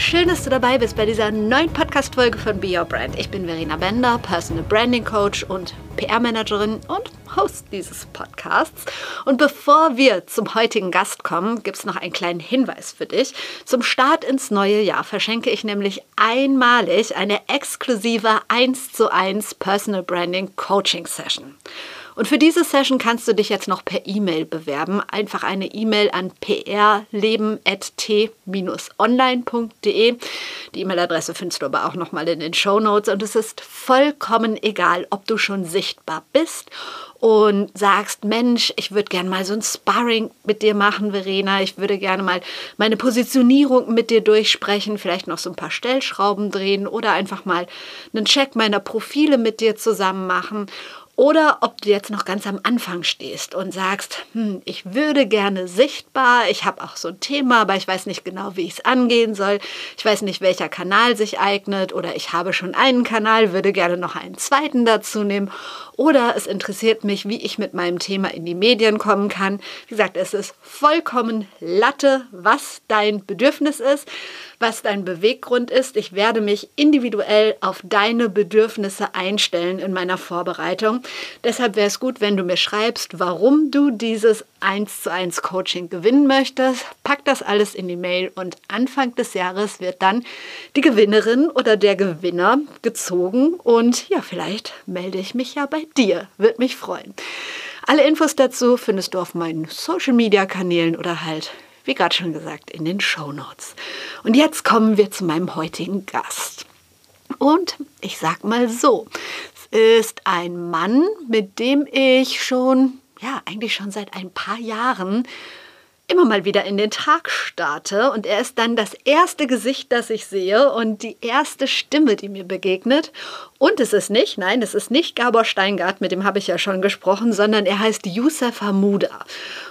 Schön, dass du dabei bist bei dieser neuen Podcast-Folge von Be Your Brand. Ich bin Verena Bender, Personal Branding Coach und PR-Managerin und Host dieses Podcasts. Und bevor wir zum heutigen Gast kommen, gibt es noch einen kleinen Hinweis für dich. Zum Start ins neue Jahr verschenke ich nämlich einmalig eine exklusive 1 zu 1 Personal Branding Coaching Session. Und für diese Session kannst du dich jetzt noch per E-Mail bewerben. Einfach eine E-Mail an prleben.t-online.de. Die E-Mail-Adresse findest du aber auch nochmal in den Show Notes. Und es ist vollkommen egal, ob du schon sichtbar bist und sagst, Mensch, ich würde gerne mal so ein Sparring mit dir machen, Verena. Ich würde gerne mal meine Positionierung mit dir durchsprechen, vielleicht noch so ein paar Stellschrauben drehen oder einfach mal einen Check meiner Profile mit dir zusammen machen. Oder ob du jetzt noch ganz am Anfang stehst und sagst, hm, ich würde gerne sichtbar, ich habe auch so ein Thema, aber ich weiß nicht genau, wie ich es angehen soll. Ich weiß nicht, welcher Kanal sich eignet oder ich habe schon einen Kanal, würde gerne noch einen zweiten dazu nehmen. Oder es interessiert mich, wie ich mit meinem Thema in die Medien kommen kann. Wie gesagt, es ist vollkommen Latte, was dein Bedürfnis ist was dein Beweggrund ist. Ich werde mich individuell auf deine Bedürfnisse einstellen in meiner Vorbereitung. Deshalb wäre es gut, wenn du mir schreibst, warum du dieses 1 zu 1 Coaching gewinnen möchtest. Pack das alles in die Mail und Anfang des Jahres wird dann die Gewinnerin oder der Gewinner gezogen und ja, vielleicht melde ich mich ja bei dir. Würde mich freuen. Alle Infos dazu findest du auf meinen Social Media Kanälen oder halt wie gerade schon gesagt, in den Show Notes. Und jetzt kommen wir zu meinem heutigen Gast. Und ich sag mal so, es ist ein Mann, mit dem ich schon, ja, eigentlich schon seit ein paar Jahren immer mal wieder in den Tag starte und er ist dann das erste Gesicht, das ich sehe und die erste Stimme, die mir begegnet. Und es ist nicht, nein, es ist nicht Gabor Steingart, mit dem habe ich ja schon gesprochen, sondern er heißt Youssef Hamuda.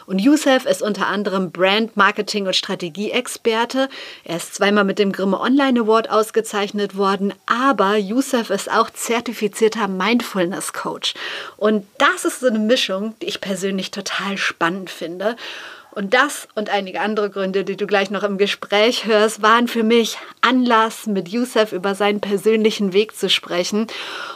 Und Youssef ist unter anderem Brand, Marketing und Strategieexperte. Er ist zweimal mit dem Grimme Online Award ausgezeichnet worden, aber Youssef ist auch zertifizierter Mindfulness Coach. Und das ist so eine Mischung, die ich persönlich total spannend finde. Und das und einige andere Gründe, die du gleich noch im Gespräch hörst, waren für mich Anlass, mit Youssef über seinen persönlichen Weg zu sprechen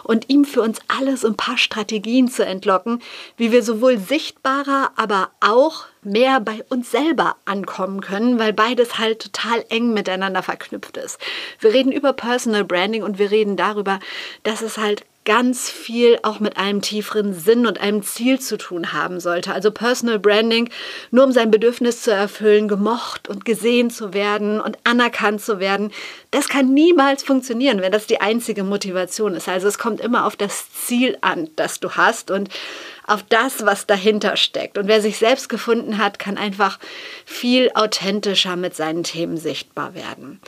und ihm für uns alle so ein paar Strategien zu entlocken, wie wir sowohl sichtbarer, aber auch mehr bei uns selber ankommen können, weil beides halt total eng miteinander verknüpft ist. Wir reden über Personal Branding und wir reden darüber, dass es halt ganz viel auch mit einem tieferen Sinn und einem Ziel zu tun haben sollte. Also Personal Branding, nur um sein Bedürfnis zu erfüllen, gemocht und gesehen zu werden und anerkannt zu werden, das kann niemals funktionieren, wenn das die einzige Motivation ist. Also es kommt immer auf das Ziel an, das du hast und auf das, was dahinter steckt. Und wer sich selbst gefunden hat, kann einfach viel authentischer mit seinen Themen sichtbar werden.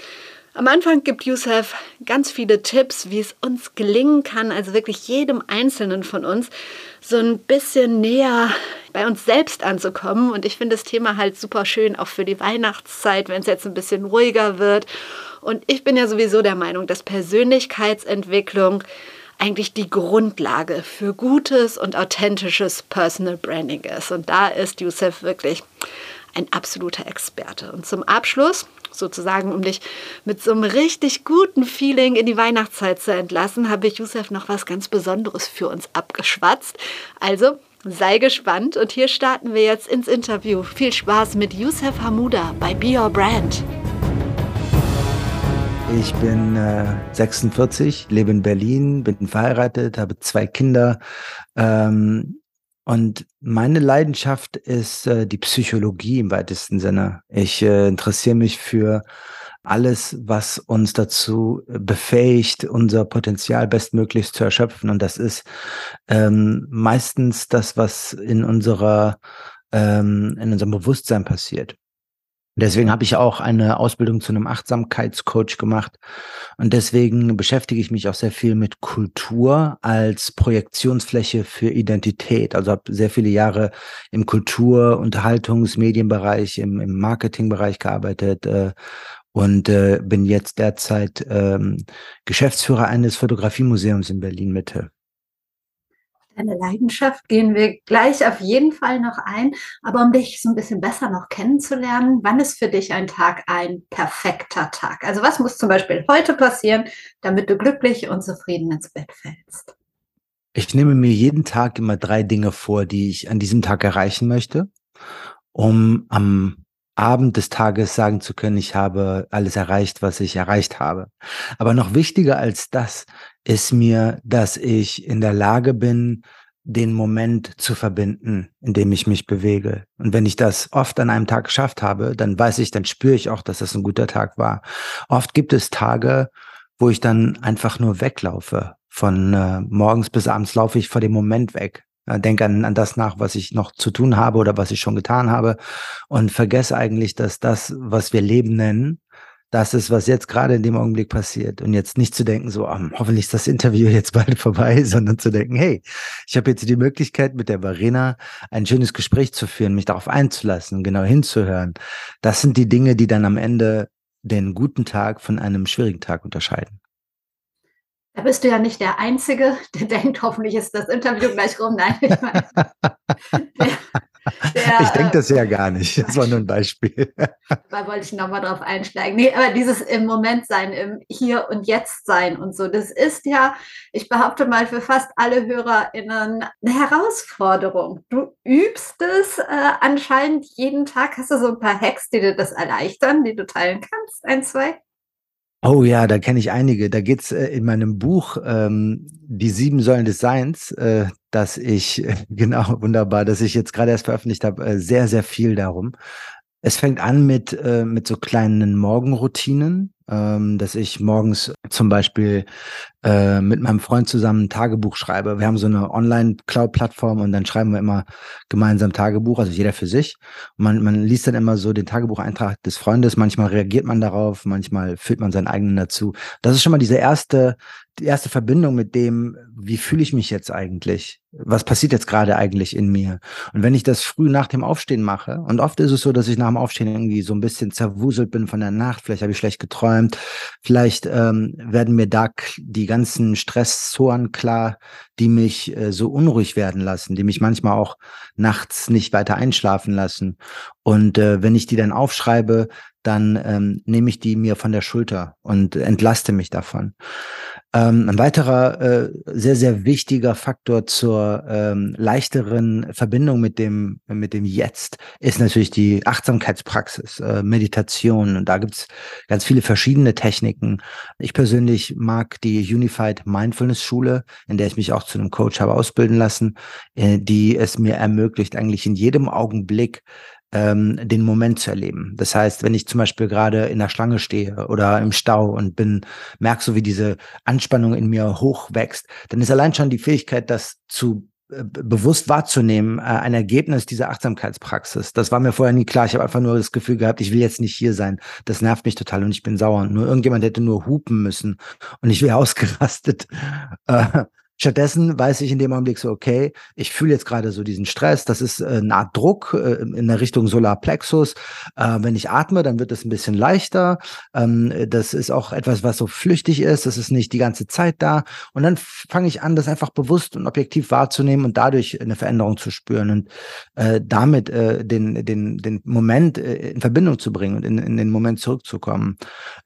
Am Anfang gibt Youssef ganz viele Tipps, wie es uns gelingen kann, also wirklich jedem Einzelnen von uns so ein bisschen näher bei uns selbst anzukommen. Und ich finde das Thema halt super schön, auch für die Weihnachtszeit, wenn es jetzt ein bisschen ruhiger wird. Und ich bin ja sowieso der Meinung, dass Persönlichkeitsentwicklung eigentlich die Grundlage für gutes und authentisches Personal Branding ist. Und da ist Youssef wirklich ein absoluter Experte. Und zum Abschluss sozusagen, um dich mit so einem richtig guten Feeling in die Weihnachtszeit zu entlassen, habe ich Youssef noch was ganz Besonderes für uns abgeschwatzt. Also sei gespannt und hier starten wir jetzt ins Interview. Viel Spaß mit Youssef Hamuda bei Be Your Brand. Ich bin äh, 46, lebe in Berlin, bin verheiratet, habe zwei Kinder. Ähm, und meine Leidenschaft ist äh, die Psychologie im weitesten Sinne. Ich äh, interessiere mich für alles, was uns dazu befähigt, unser Potenzial bestmöglichst zu erschöpfen. Und das ist ähm, meistens das, was in unserer ähm, in unserem Bewusstsein passiert. Deswegen habe ich auch eine Ausbildung zu einem Achtsamkeitscoach gemacht. Und deswegen beschäftige ich mich auch sehr viel mit Kultur als Projektionsfläche für Identität. Also habe sehr viele Jahre im Kultur-, Unterhaltungs-, Medienbereich, im, im Marketingbereich gearbeitet. Äh, und äh, bin jetzt derzeit ähm, Geschäftsführer eines Fotografiemuseums in Berlin Mitte. Deine Leidenschaft gehen wir gleich auf jeden Fall noch ein. Aber um dich so ein bisschen besser noch kennenzulernen, wann ist für dich ein Tag ein perfekter Tag? Also was muss zum Beispiel heute passieren, damit du glücklich und zufrieden ins Bett fällst? Ich nehme mir jeden Tag immer drei Dinge vor, die ich an diesem Tag erreichen möchte, um am Abend des Tages sagen zu können, ich habe alles erreicht, was ich erreicht habe. Aber noch wichtiger als das ist mir, dass ich in der Lage bin, den Moment zu verbinden, in dem ich mich bewege. Und wenn ich das oft an einem Tag geschafft habe, dann weiß ich, dann spüre ich auch, dass das ein guter Tag war. Oft gibt es Tage, wo ich dann einfach nur weglaufe. Von äh, morgens bis abends laufe ich vor dem Moment weg. Denke an, an das nach, was ich noch zu tun habe oder was ich schon getan habe und vergesse eigentlich, dass das, was wir Leben nennen, das ist, was jetzt gerade in dem Augenblick passiert. Und jetzt nicht zu denken, so, oh, hoffentlich ist das Interview jetzt bald vorbei, sondern zu denken, hey, ich habe jetzt die Möglichkeit, mit der Verena ein schönes Gespräch zu führen, mich darauf einzulassen, genau hinzuhören. Das sind die Dinge, die dann am Ende den guten Tag von einem schwierigen Tag unterscheiden. Da bist du ja nicht der Einzige, der denkt, hoffentlich ist das Interview gleich rum. Nein, ich meine, der, der, ich denke das ja gar nicht. Das war nur ein Beispiel. Da wollte ich nochmal drauf einsteigen. Nee, aber dieses im Moment sein, im Hier und Jetzt sein und so, das ist ja, ich behaupte mal, für fast alle HörerInnen eine Herausforderung. Du übst es äh, anscheinend jeden Tag. Hast du so ein paar Hacks, die dir das erleichtern, die du teilen kannst? Ein, zwei? Oh ja, da kenne ich einige. Da geht's äh, in meinem Buch ähm, Die sieben Säulen des Seins, äh, dass ich, genau, wunderbar, dass ich jetzt gerade erst veröffentlicht habe, äh, sehr, sehr viel darum. Es fängt an mit, äh, mit so kleinen Morgenroutinen, ähm, dass ich morgens zum Beispiel äh, mit meinem Freund zusammen ein Tagebuch schreibe. Wir haben so eine Online-Cloud-Plattform und dann schreiben wir immer gemeinsam Tagebuch, also jeder für sich. Und man, man liest dann immer so den Tagebucheintrag des Freundes. Manchmal reagiert man darauf, manchmal führt man seinen eigenen dazu. Das ist schon mal diese erste die erste Verbindung mit dem, wie fühle ich mich jetzt eigentlich? Was passiert jetzt gerade eigentlich in mir? Und wenn ich das früh nach dem Aufstehen mache, und oft ist es so, dass ich nach dem Aufstehen irgendwie so ein bisschen zerwuselt bin von der Nacht, vielleicht habe ich schlecht geträumt, vielleicht ähm, werden mir da die ganzen Stressoren klar, die mich äh, so unruhig werden lassen, die mich manchmal auch nachts nicht weiter einschlafen lassen. Und äh, wenn ich die dann aufschreibe, dann ähm, nehme ich die mir von der Schulter und entlaste mich davon. Ähm, ein weiterer äh, sehr, sehr wichtiger Faktor zur ähm, leichteren Verbindung mit dem, mit dem Jetzt ist natürlich die Achtsamkeitspraxis, äh, Meditation. Und da gibt's ganz viele verschiedene Techniken. Ich persönlich mag die Unified Mindfulness Schule, in der ich mich auch zu einem Coach habe ausbilden lassen, äh, die es mir ermöglicht, eigentlich in jedem Augenblick ähm, den Moment zu erleben. Das heißt, wenn ich zum Beispiel gerade in der Schlange stehe oder im Stau und bin, merke so, wie diese Anspannung in mir hochwächst, dann ist allein schon die Fähigkeit, das zu äh, bewusst wahrzunehmen, äh, ein Ergebnis dieser Achtsamkeitspraxis. Das war mir vorher nie klar. Ich habe einfach nur das Gefühl gehabt, ich will jetzt nicht hier sein. Das nervt mich total und ich bin sauer. Nur irgendjemand hätte nur hupen müssen und ich wäre ausgerastet. Stattdessen weiß ich in dem Augenblick so, okay, ich fühle jetzt gerade so diesen Stress, das ist äh, eine Art Druck äh, in der Richtung Solarplexus. Äh, wenn ich atme, dann wird es ein bisschen leichter. Ähm, das ist auch etwas, was so flüchtig ist, das ist nicht die ganze Zeit da. Und dann fange ich an, das einfach bewusst und objektiv wahrzunehmen und dadurch eine Veränderung zu spüren und äh, damit äh, den, den, den Moment äh, in Verbindung zu bringen und in, in den Moment zurückzukommen.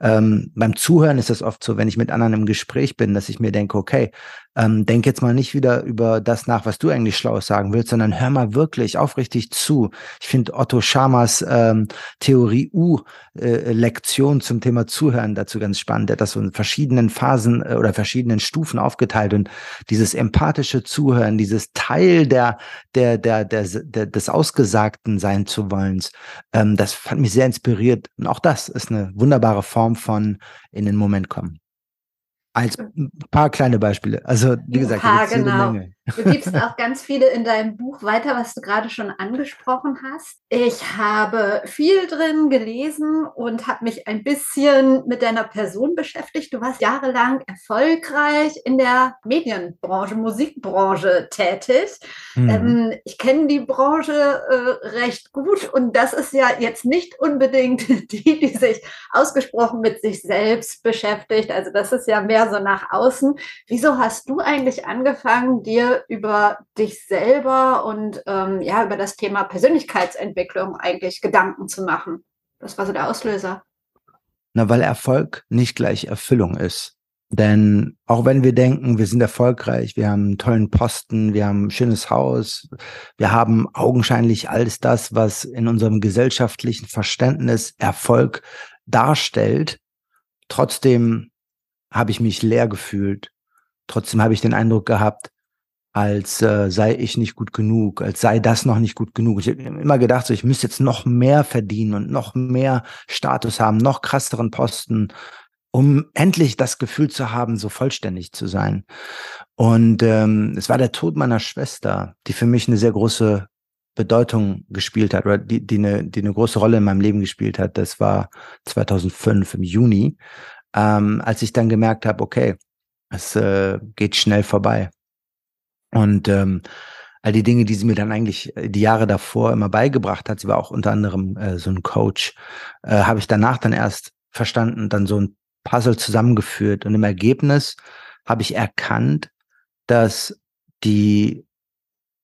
Ähm, beim Zuhören ist das oft so, wenn ich mit anderen im Gespräch bin, dass ich mir denke, okay, ähm, denk jetzt mal nicht wieder über das nach, was du eigentlich Schlaues sagen willst, sondern hör mal wirklich aufrichtig zu. Ich finde Otto Schamers ähm, Theorie U-Lektion äh, zum Thema Zuhören dazu ganz spannend. Der hat das so in verschiedenen Phasen äh, oder verschiedenen Stufen aufgeteilt und dieses empathische Zuhören, dieses Teil der, der, der, der, der des Ausgesagten sein zu wollen, ähm, das fand mich sehr inspiriert. Und auch das ist eine wunderbare Form von in den Moment kommen. Als ein paar kleine Beispiele. Also, wie gesagt, ja, genau. Du gibst auch ganz viele in deinem Buch weiter, was du gerade schon angesprochen hast. Ich habe viel drin gelesen und habe mich ein bisschen mit deiner Person beschäftigt. Du warst jahrelang erfolgreich in der Medienbranche, Musikbranche tätig. Mhm. Ähm, ich kenne die Branche äh, recht gut und das ist ja jetzt nicht unbedingt die, die sich ausgesprochen mit sich selbst beschäftigt. Also das ist ja mehr so nach außen. Wieso hast du eigentlich angefangen, dir über dich selber und ähm, ja, über das Thema Persönlichkeitsentwicklung eigentlich Gedanken zu machen? Was war so der Auslöser? Na, weil Erfolg nicht gleich Erfüllung ist. Denn auch wenn wir denken, wir sind erfolgreich, wir haben einen tollen Posten, wir haben ein schönes Haus, wir haben augenscheinlich alles das, was in unserem gesellschaftlichen Verständnis Erfolg darstellt, trotzdem habe ich mich leer gefühlt. Trotzdem habe ich den Eindruck gehabt, als äh, sei ich nicht gut genug, als sei das noch nicht gut genug. Ich habe immer gedacht, so, ich müsste jetzt noch mehr verdienen und noch mehr Status haben, noch krasseren Posten, um endlich das Gefühl zu haben, so vollständig zu sein. Und ähm, es war der Tod meiner Schwester, die für mich eine sehr große Bedeutung gespielt hat oder die, die, eine, die eine große Rolle in meinem Leben gespielt hat. Das war 2005 im Juni, ähm, als ich dann gemerkt habe, okay, es äh, geht schnell vorbei. Und ähm, all die Dinge, die sie mir dann eigentlich äh, die Jahre davor immer beigebracht hat, sie war auch unter anderem äh, so ein Coach, äh, habe ich danach dann erst verstanden, dann so ein Puzzle zusammengeführt. Und im Ergebnis habe ich erkannt, dass die,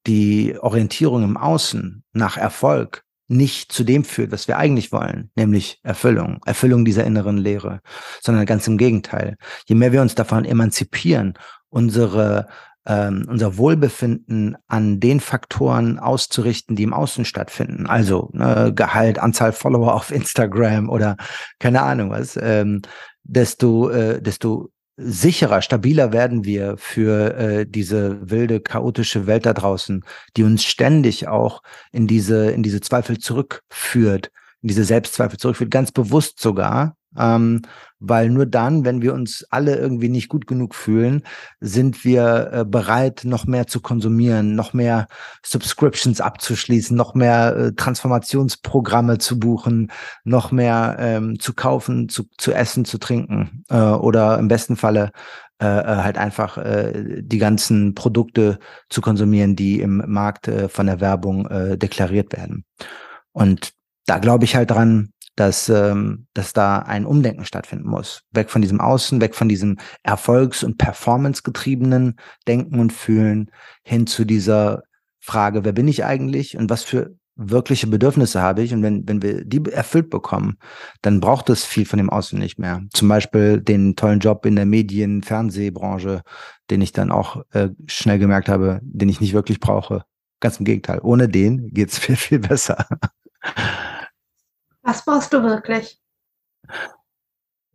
die Orientierung im Außen nach Erfolg nicht zu dem führt, was wir eigentlich wollen, nämlich Erfüllung, Erfüllung dieser inneren Lehre, sondern ganz im Gegenteil. Je mehr wir uns davon emanzipieren, unsere ähm, unser Wohlbefinden an den Faktoren auszurichten, die im Außen stattfinden. Also ne, Gehalt, Anzahl Follower auf Instagram oder keine Ahnung was, ähm, desto, äh, desto sicherer, stabiler werden wir für äh, diese wilde, chaotische Welt da draußen, die uns ständig auch in diese, in diese Zweifel zurückführt, in diese Selbstzweifel zurückführt, ganz bewusst sogar, ähm, weil nur dann, wenn wir uns alle irgendwie nicht gut genug fühlen, sind wir äh, bereit, noch mehr zu konsumieren, noch mehr Subscriptions abzuschließen, noch mehr äh, Transformationsprogramme zu buchen, noch mehr ähm, zu kaufen, zu, zu essen, zu trinken äh, oder im besten Falle äh, äh halt einfach äh, die ganzen Produkte zu konsumieren, die im Markt von der Werbung deklariert werden. Und da glaube ich halt dran, dass, ähm, dass da ein Umdenken stattfinden muss. Weg von diesem Außen, weg von diesem Erfolgs- und Performance-getriebenen Denken und Fühlen hin zu dieser Frage, wer bin ich eigentlich und was für wirkliche Bedürfnisse habe ich? Und wenn, wenn wir die erfüllt bekommen, dann braucht es viel von dem Außen nicht mehr. Zum Beispiel den tollen Job in der Medien-, Fernsehbranche, den ich dann auch äh, schnell gemerkt habe, den ich nicht wirklich brauche. Ganz im Gegenteil. Ohne den geht's viel, viel besser. Was brauchst du wirklich?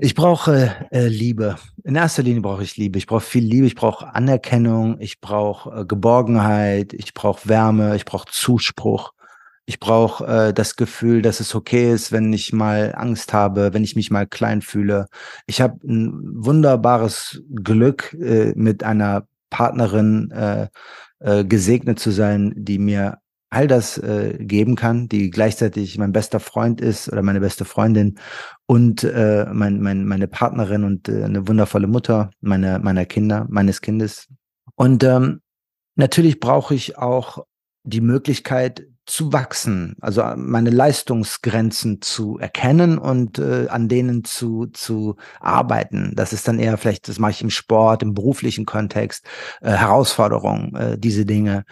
Ich brauche äh, Liebe. In erster Linie brauche ich Liebe. Ich brauche viel Liebe. Ich brauche Anerkennung. Ich brauche äh, Geborgenheit. Ich brauche Wärme. Ich brauche Zuspruch. Ich brauche äh, das Gefühl, dass es okay ist, wenn ich mal Angst habe, wenn ich mich mal klein fühle. Ich habe ein wunderbares Glück, äh, mit einer Partnerin äh, äh, gesegnet zu sein, die mir all das äh, geben kann, die gleichzeitig mein bester Freund ist oder meine beste Freundin und äh, mein, mein, meine Partnerin und äh, eine wundervolle Mutter meiner, meiner Kinder, meines Kindes. Und ähm, natürlich brauche ich auch die Möglichkeit zu wachsen, also äh, meine Leistungsgrenzen zu erkennen und äh, an denen zu, zu arbeiten. Das ist dann eher vielleicht, das mache ich im Sport, im beruflichen Kontext, äh, Herausforderungen, äh, diese Dinge.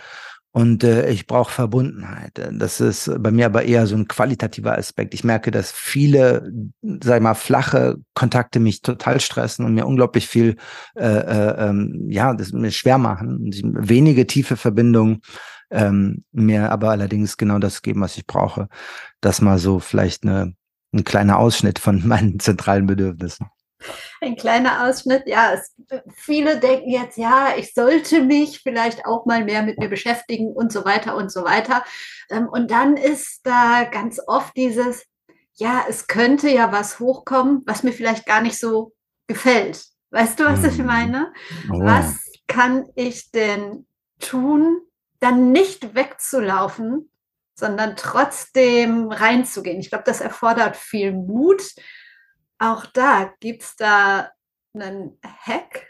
Und äh, ich brauche Verbundenheit. Das ist bei mir aber eher so ein qualitativer Aspekt. Ich merke, dass viele, sag ich mal, flache Kontakte mich total stressen und mir unglaublich viel, äh, äh, ähm, ja, das mir schwer machen. Wenige tiefe Verbindungen ähm, mir aber allerdings genau das geben, was ich brauche. Das mal so vielleicht eine, ein kleiner Ausschnitt von meinen zentralen Bedürfnissen. Ein kleiner Ausschnitt. Ja, es, viele denken jetzt, ja, ich sollte mich vielleicht auch mal mehr mit mir beschäftigen und so weiter und so weiter. Ähm, und dann ist da ganz oft dieses, ja, es könnte ja was hochkommen, was mir vielleicht gar nicht so gefällt. Weißt du, was ich hm. meine? Oh. Was kann ich denn tun, dann nicht wegzulaufen, sondern trotzdem reinzugehen. Ich glaube, das erfordert viel Mut. Auch da gibt es da einen Hack.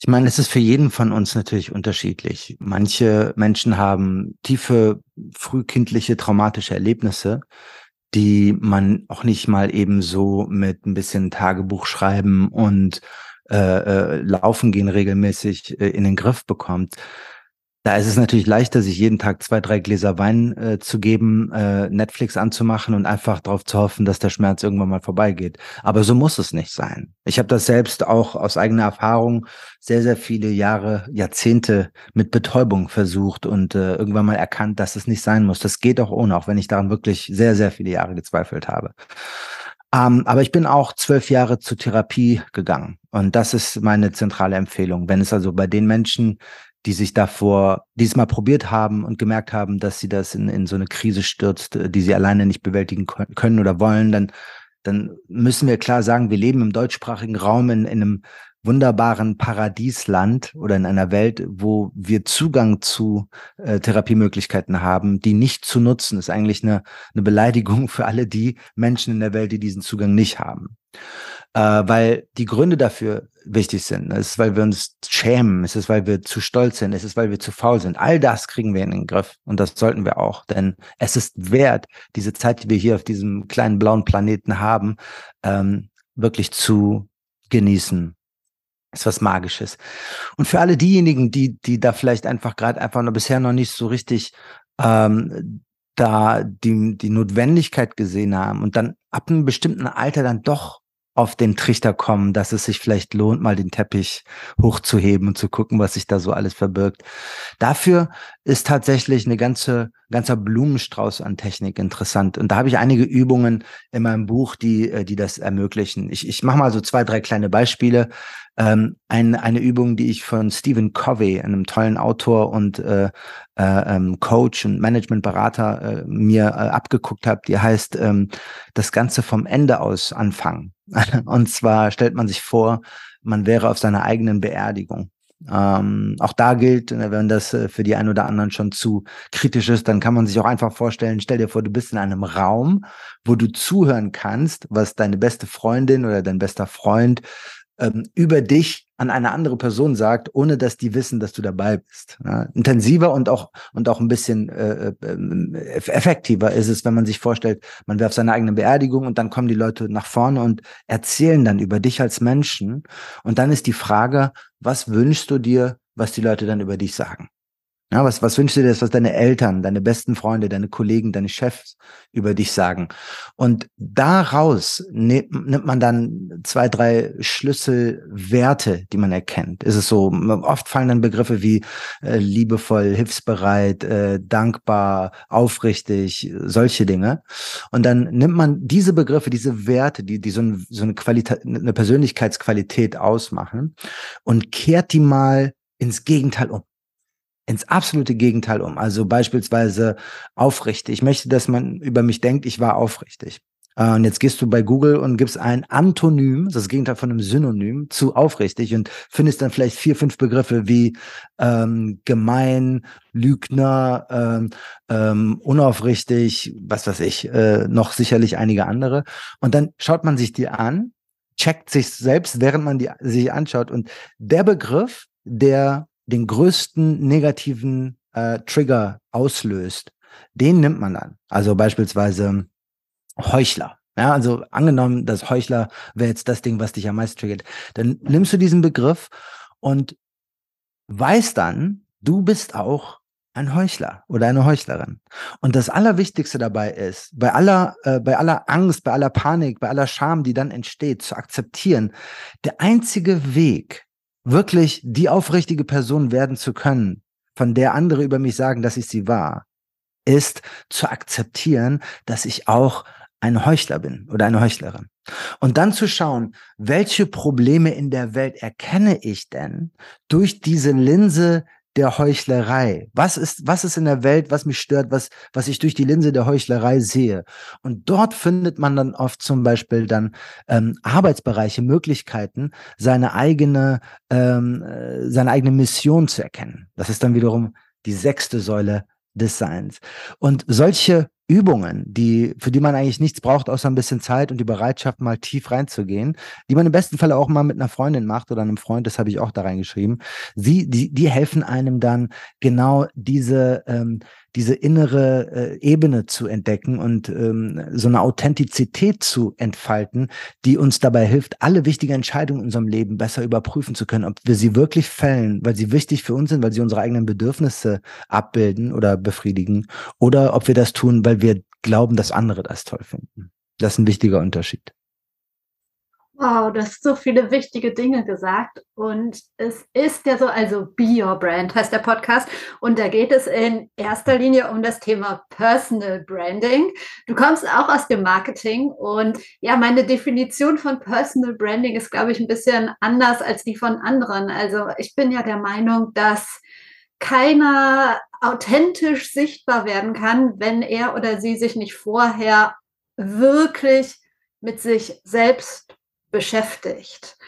Ich meine, es ist für jeden von uns natürlich unterschiedlich. Manche Menschen haben tiefe, frühkindliche traumatische Erlebnisse, die man auch nicht mal eben so mit ein bisschen Tagebuch schreiben und äh, äh, laufen gehen regelmäßig äh, in den Griff bekommt. Da ist es natürlich leichter, sich jeden Tag zwei, drei Gläser Wein äh, zu geben, äh, Netflix anzumachen und einfach darauf zu hoffen, dass der Schmerz irgendwann mal vorbeigeht. Aber so muss es nicht sein. Ich habe das selbst auch aus eigener Erfahrung sehr, sehr viele Jahre, Jahrzehnte mit Betäubung versucht und äh, irgendwann mal erkannt, dass es nicht sein muss. Das geht auch ohne, auch wenn ich daran wirklich sehr, sehr viele Jahre gezweifelt habe. Ähm, aber ich bin auch zwölf Jahre zur Therapie gegangen. Und das ist meine zentrale Empfehlung. Wenn es also bei den Menschen, die sich davor diesmal probiert haben und gemerkt haben, dass sie das in, in so eine Krise stürzt, die sie alleine nicht bewältigen können oder wollen, dann, dann müssen wir klar sagen, wir leben im deutschsprachigen Raum in, in einem wunderbaren Paradiesland oder in einer Welt, wo wir Zugang zu äh, Therapiemöglichkeiten haben, die nicht zu nutzen, ist eigentlich eine, eine Beleidigung für alle die Menschen in der Welt, die diesen Zugang nicht haben. Äh, weil die Gründe dafür wichtig sind. Es ist, weil wir uns schämen, es ist, weil wir zu stolz sind, es ist, weil wir zu faul sind. All das kriegen wir in den Griff und das sollten wir auch, denn es ist wert, diese Zeit, die wir hier auf diesem kleinen blauen Planeten haben, ähm, wirklich zu genießen ist was Magisches. Und für alle diejenigen, die, die da vielleicht einfach gerade einfach noch bisher noch nicht so richtig ähm, da die, die Notwendigkeit gesehen haben und dann ab einem bestimmten Alter dann doch auf den Trichter kommen, dass es sich vielleicht lohnt, mal den Teppich hochzuheben und zu gucken, was sich da so alles verbirgt. Dafür ist tatsächlich eine ganze, ganzer Blumenstrauß an Technik interessant. Und da habe ich einige Übungen in meinem Buch, die, äh, die das ermöglichen. Ich, ich mache mal so zwei, drei kleine Beispiele. Ähm, ein, eine Übung, die ich von Stephen Covey, einem tollen Autor und äh, äh, ähm, Coach und Managementberater, äh, mir äh, abgeguckt habe, die heißt ähm, das Ganze vom Ende aus anfangen. und zwar stellt man sich vor, man wäre auf seiner eigenen Beerdigung. Ähm, auch da gilt, äh, wenn das äh, für die einen oder anderen schon zu kritisch ist, dann kann man sich auch einfach vorstellen, stell dir vor, du bist in einem Raum, wo du zuhören kannst, was deine beste Freundin oder dein bester Freund ähm, über dich an eine andere Person sagt, ohne dass die wissen, dass du dabei bist. Ja, intensiver und auch und auch ein bisschen äh, äh, effektiver ist es, wenn man sich vorstellt, man wäre auf seiner eigenen Beerdigung und dann kommen die Leute nach vorne und erzählen dann über dich als Menschen. Und dann ist die Frage, was wünschst du dir, was die Leute dann über dich sagen? Ja, was, was wünschst du dir, was deine Eltern, deine besten Freunde, deine Kollegen, deine Chefs über dich sagen? Und daraus nimmt, nimmt man dann zwei, drei Schlüsselwerte, die man erkennt. Ist es so, oft fallen dann Begriffe wie äh, liebevoll, hilfsbereit, äh, dankbar, aufrichtig, solche Dinge. Und dann nimmt man diese Begriffe, diese Werte, die, die so, ein, so eine Qualität, eine Persönlichkeitsqualität ausmachen und kehrt die mal ins Gegenteil um ins absolute Gegenteil um. Also beispielsweise aufrichtig. Ich möchte, dass man über mich denkt, ich war aufrichtig. Äh, und jetzt gehst du bei Google und gibst ein Antonym, das, Gegenteil von einem Synonym, zu aufrichtig und findest dann vielleicht vier, fünf Begriffe wie ähm, gemein, Lügner, ähm, ähm, unaufrichtig, was weiß ich, äh, noch sicherlich einige andere. Und dann schaut man sich die an, checkt sich selbst, während man die sich anschaut. Und der Begriff, der den größten negativen äh, Trigger auslöst, den nimmt man dann. Also beispielsweise Heuchler. Ja, also angenommen, das Heuchler wäre jetzt das Ding, was dich am meisten triggert, dann nimmst du diesen Begriff und weißt dann, du bist auch ein Heuchler oder eine Heuchlerin. Und das Allerwichtigste dabei ist, bei aller, äh, bei aller Angst, bei aller Panik, bei aller Scham, die dann entsteht, zu akzeptieren, der einzige Weg, wirklich die aufrichtige Person werden zu können, von der andere über mich sagen, dass ich sie war, ist zu akzeptieren, dass ich auch ein Heuchler bin oder eine Heuchlerin. Und dann zu schauen, welche Probleme in der Welt erkenne ich denn durch diese Linse der Heuchlerei. Was ist, was ist in der Welt, was mich stört, was, was ich durch die Linse der Heuchlerei sehe? Und dort findet man dann oft zum Beispiel dann ähm, Arbeitsbereiche, Möglichkeiten, seine eigene, ähm, äh, seine eigene Mission zu erkennen. Das ist dann wiederum die sechste Säule des Seins. Und solche Übungen, die, für die man eigentlich nichts braucht, außer ein bisschen Zeit und die Bereitschaft, mal tief reinzugehen, die man im besten Fall auch mal mit einer Freundin macht oder einem Freund, das habe ich auch da reingeschrieben. Sie, die, die helfen einem dann genau diese, ähm, diese innere äh, Ebene zu entdecken und ähm, so eine Authentizität zu entfalten, die uns dabei hilft, alle wichtigen Entscheidungen in unserem Leben besser überprüfen zu können, ob wir sie wirklich fällen, weil sie wichtig für uns sind, weil sie unsere eigenen Bedürfnisse abbilden oder befriedigen, oder ob wir das tun, weil wir glauben, dass andere das toll finden. Das ist ein wichtiger Unterschied. Wow, du hast so viele wichtige Dinge gesagt. Und es ist ja so, also Be Your Brand heißt der Podcast. Und da geht es in erster Linie um das Thema Personal Branding. Du kommst auch aus dem Marketing. Und ja, meine Definition von Personal Branding ist, glaube ich, ein bisschen anders als die von anderen. Also ich bin ja der Meinung, dass keiner authentisch sichtbar werden kann, wenn er oder sie sich nicht vorher wirklich mit sich selbst beschäftigt.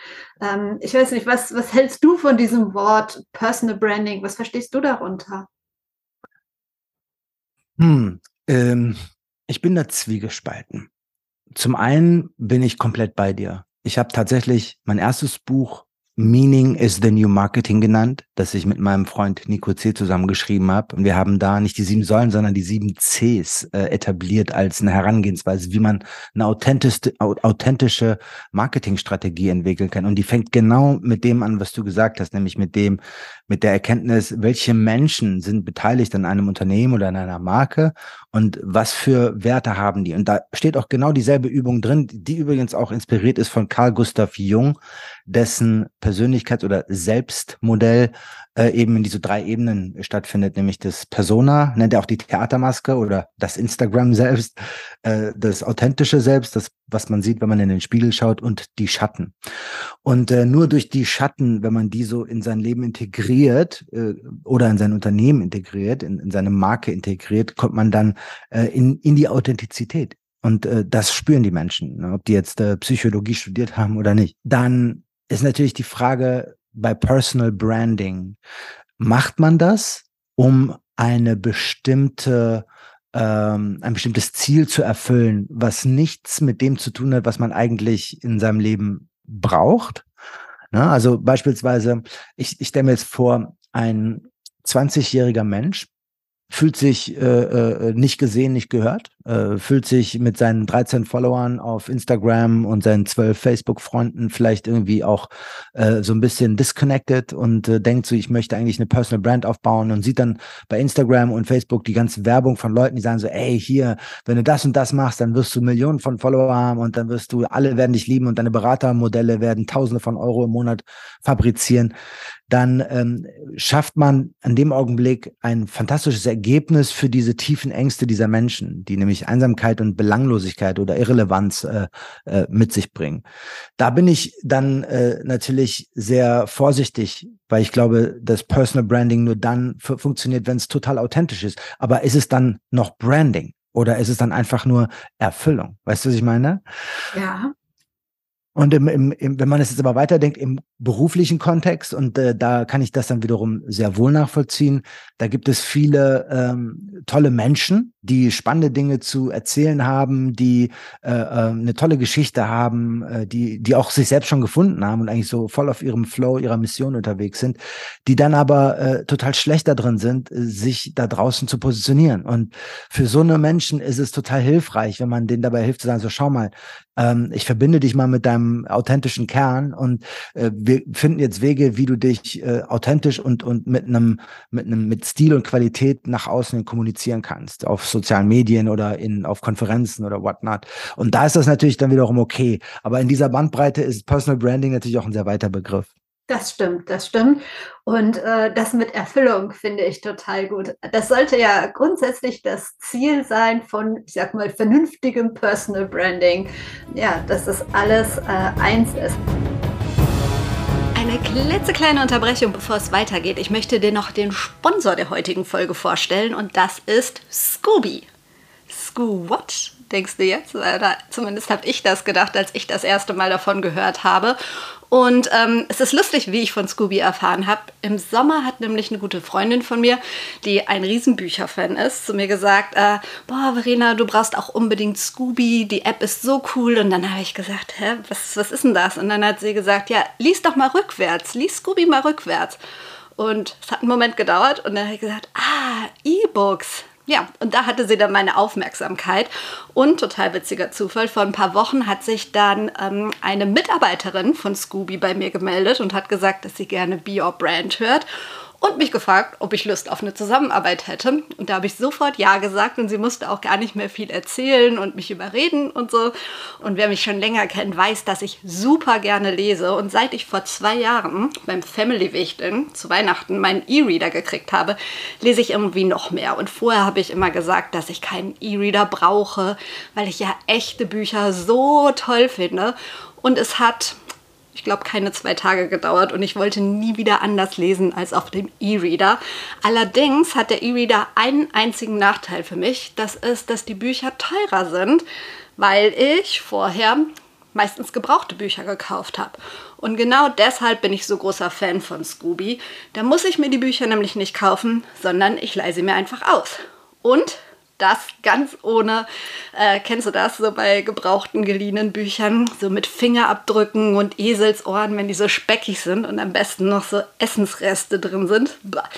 Ähm, ich weiß nicht, was, was hältst du von diesem Wort Personal Branding? Was verstehst du darunter? Hm, ähm, ich bin da zwiegespalten. Zum einen bin ich komplett bei dir. Ich habe tatsächlich mein erstes Buch Meaning is the New Marketing genannt, das ich mit meinem Freund Nico C. zusammengeschrieben habe. Und wir haben da nicht die sieben Säulen, sondern die sieben Cs äh, etabliert als eine Herangehensweise, wie man eine authentische, authentische Marketingstrategie entwickeln kann. Und die fängt genau mit dem an, was du gesagt hast, nämlich mit dem, mit der Erkenntnis, welche Menschen sind beteiligt an einem Unternehmen oder an einer Marke und was für Werte haben die. Und da steht auch genau dieselbe Übung drin, die übrigens auch inspiriert ist von Carl Gustav Jung, dessen Persönlichkeits- oder Selbstmodell äh, eben in diese drei Ebenen stattfindet, nämlich das Persona, nennt er auch die Theatermaske oder das Instagram selbst, äh, das authentische Selbst, das, was man sieht, wenn man in den Spiegel schaut und die Schatten. Und äh, nur durch die Schatten, wenn man die so in sein Leben integriert äh, oder in sein Unternehmen integriert, in, in seine Marke integriert, kommt man dann äh, in, in die Authentizität. Und äh, das spüren die Menschen, ne, ob die jetzt äh, Psychologie studiert haben oder nicht. Dann ist natürlich die Frage bei Personal Branding. Macht man das, um eine bestimmte ähm, ein bestimmtes Ziel zu erfüllen, was nichts mit dem zu tun hat, was man eigentlich in seinem Leben braucht? Ne? Also beispielsweise, ich, ich stelle mir jetzt vor, ein 20-jähriger Mensch fühlt sich äh, äh, nicht gesehen, nicht gehört, äh, fühlt sich mit seinen 13 Followern auf Instagram und seinen 12 Facebook-Freunden vielleicht irgendwie auch äh, so ein bisschen disconnected und äh, denkt so, ich möchte eigentlich eine Personal Brand aufbauen und sieht dann bei Instagram und Facebook die ganze Werbung von Leuten, die sagen so, ey, hier, wenn du das und das machst, dann wirst du Millionen von Follower haben und dann wirst du, alle werden dich lieben und deine Beratermodelle werden Tausende von Euro im Monat fabrizieren dann ähm, schafft man an dem Augenblick ein fantastisches Ergebnis für diese tiefen Ängste dieser Menschen, die nämlich Einsamkeit und Belanglosigkeit oder Irrelevanz äh, äh, mit sich bringen. Da bin ich dann äh, natürlich sehr vorsichtig, weil ich glaube, dass Personal Branding nur dann funktioniert, wenn es total authentisch ist. Aber ist es dann noch Branding? Oder ist es dann einfach nur Erfüllung? Weißt du, was ich meine? Ja. Und im, im, im, wenn man es jetzt aber weiterdenkt, im beruflichen Kontext, und äh, da kann ich das dann wiederum sehr wohl nachvollziehen, da gibt es viele ähm, tolle Menschen, die spannende Dinge zu erzählen haben, die äh, äh, eine tolle Geschichte haben, äh, die, die auch sich selbst schon gefunden haben und eigentlich so voll auf ihrem Flow, ihrer Mission unterwegs sind, die dann aber äh, total schlecht da drin sind, äh, sich da draußen zu positionieren. Und für so eine Menschen ist es total hilfreich, wenn man denen dabei hilft zu sagen, so schau mal, ähm, ich verbinde dich mal mit deinem authentischen Kern und äh, wir finden jetzt Wege, wie du dich äh, authentisch und, und mit einem, mit einem, mit Stil und Qualität nach außen kommunizieren kannst. Auf sozialen Medien oder in, auf Konferenzen oder whatnot. Und da ist das natürlich dann wiederum okay. Aber in dieser Bandbreite ist Personal Branding natürlich auch ein sehr weiter Begriff. Das stimmt, das stimmt. Und äh, das mit Erfüllung finde ich total gut. Das sollte ja grundsätzlich das Ziel sein von, ich sag mal, vernünftigem Personal Branding. Ja, dass das alles äh, eins ist. Eine Eine klitzekleine Unterbrechung, bevor es weitergeht. Ich möchte dir noch den Sponsor der heutigen Folge vorstellen und das ist Scooby. Scoo what? Denkst du jetzt? Oder zumindest habe ich das gedacht, als ich das erste Mal davon gehört habe. Und ähm, es ist lustig, wie ich von Scooby erfahren habe. Im Sommer hat nämlich eine gute Freundin von mir, die ein Riesenbücherfan ist, zu mir gesagt, äh, boah, Verena, du brauchst auch unbedingt Scooby, die App ist so cool. Und dann habe ich gesagt, hä, was, was ist denn das? Und dann hat sie gesagt, ja, lies doch mal rückwärts, lies Scooby mal rückwärts. Und es hat einen Moment gedauert und dann habe ich gesagt, ah, E-Books, ja, und da hatte sie dann meine Aufmerksamkeit. Und total witziger Zufall, vor ein paar Wochen hat sich dann ähm, eine Mitarbeiterin von Scooby bei mir gemeldet und hat gesagt, dass sie gerne Be Your Brand hört und mich gefragt, ob ich Lust auf eine Zusammenarbeit hätte. Und da habe ich sofort Ja gesagt und sie musste auch gar nicht mehr viel erzählen und mich überreden und so. Und wer mich schon länger kennt, weiß, dass ich super gerne lese. Und seit ich vor zwei Jahren beim Family Wichteln zu Weihnachten meinen E-Reader gekriegt habe, lese ich irgendwie noch mehr. Und vorher habe ich immer gesagt, dass ich keinen E-Reader brauche, weil ich ja echte Bücher so toll finde. Und es hat ich glaube, keine zwei Tage gedauert und ich wollte nie wieder anders lesen als auf dem E-Reader. Allerdings hat der E-Reader einen einzigen Nachteil für mich. Das ist, dass die Bücher teurer sind, weil ich vorher meistens gebrauchte Bücher gekauft habe. Und genau deshalb bin ich so großer Fan von Scooby. Da muss ich mir die Bücher nämlich nicht kaufen, sondern ich leihe sie mir einfach aus. Und das ganz ohne, äh, kennst du das, so bei gebrauchten, geliehenen Büchern, so mit Fingerabdrücken und Eselsohren, wenn die so speckig sind und am besten noch so Essensreste drin sind. Bah.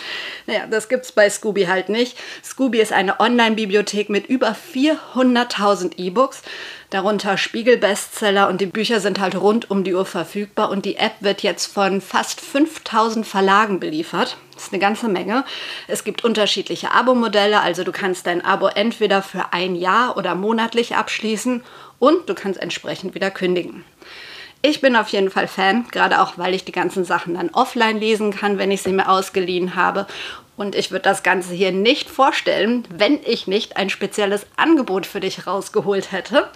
Naja, das gibt's bei Scooby halt nicht. Scooby ist eine Online-Bibliothek mit über 400.000 E-Books darunter Spiegel-Bestseller und die Bücher sind halt rund um die Uhr verfügbar und die App wird jetzt von fast 5000 Verlagen beliefert. Das ist eine ganze Menge. Es gibt unterschiedliche Abo-Modelle, also du kannst dein Abo entweder für ein Jahr oder monatlich abschließen und du kannst entsprechend wieder kündigen. Ich bin auf jeden Fall Fan, gerade auch, weil ich die ganzen Sachen dann offline lesen kann, wenn ich sie mir ausgeliehen habe. Und ich würde das Ganze hier nicht vorstellen, wenn ich nicht ein spezielles Angebot für dich rausgeholt hätte.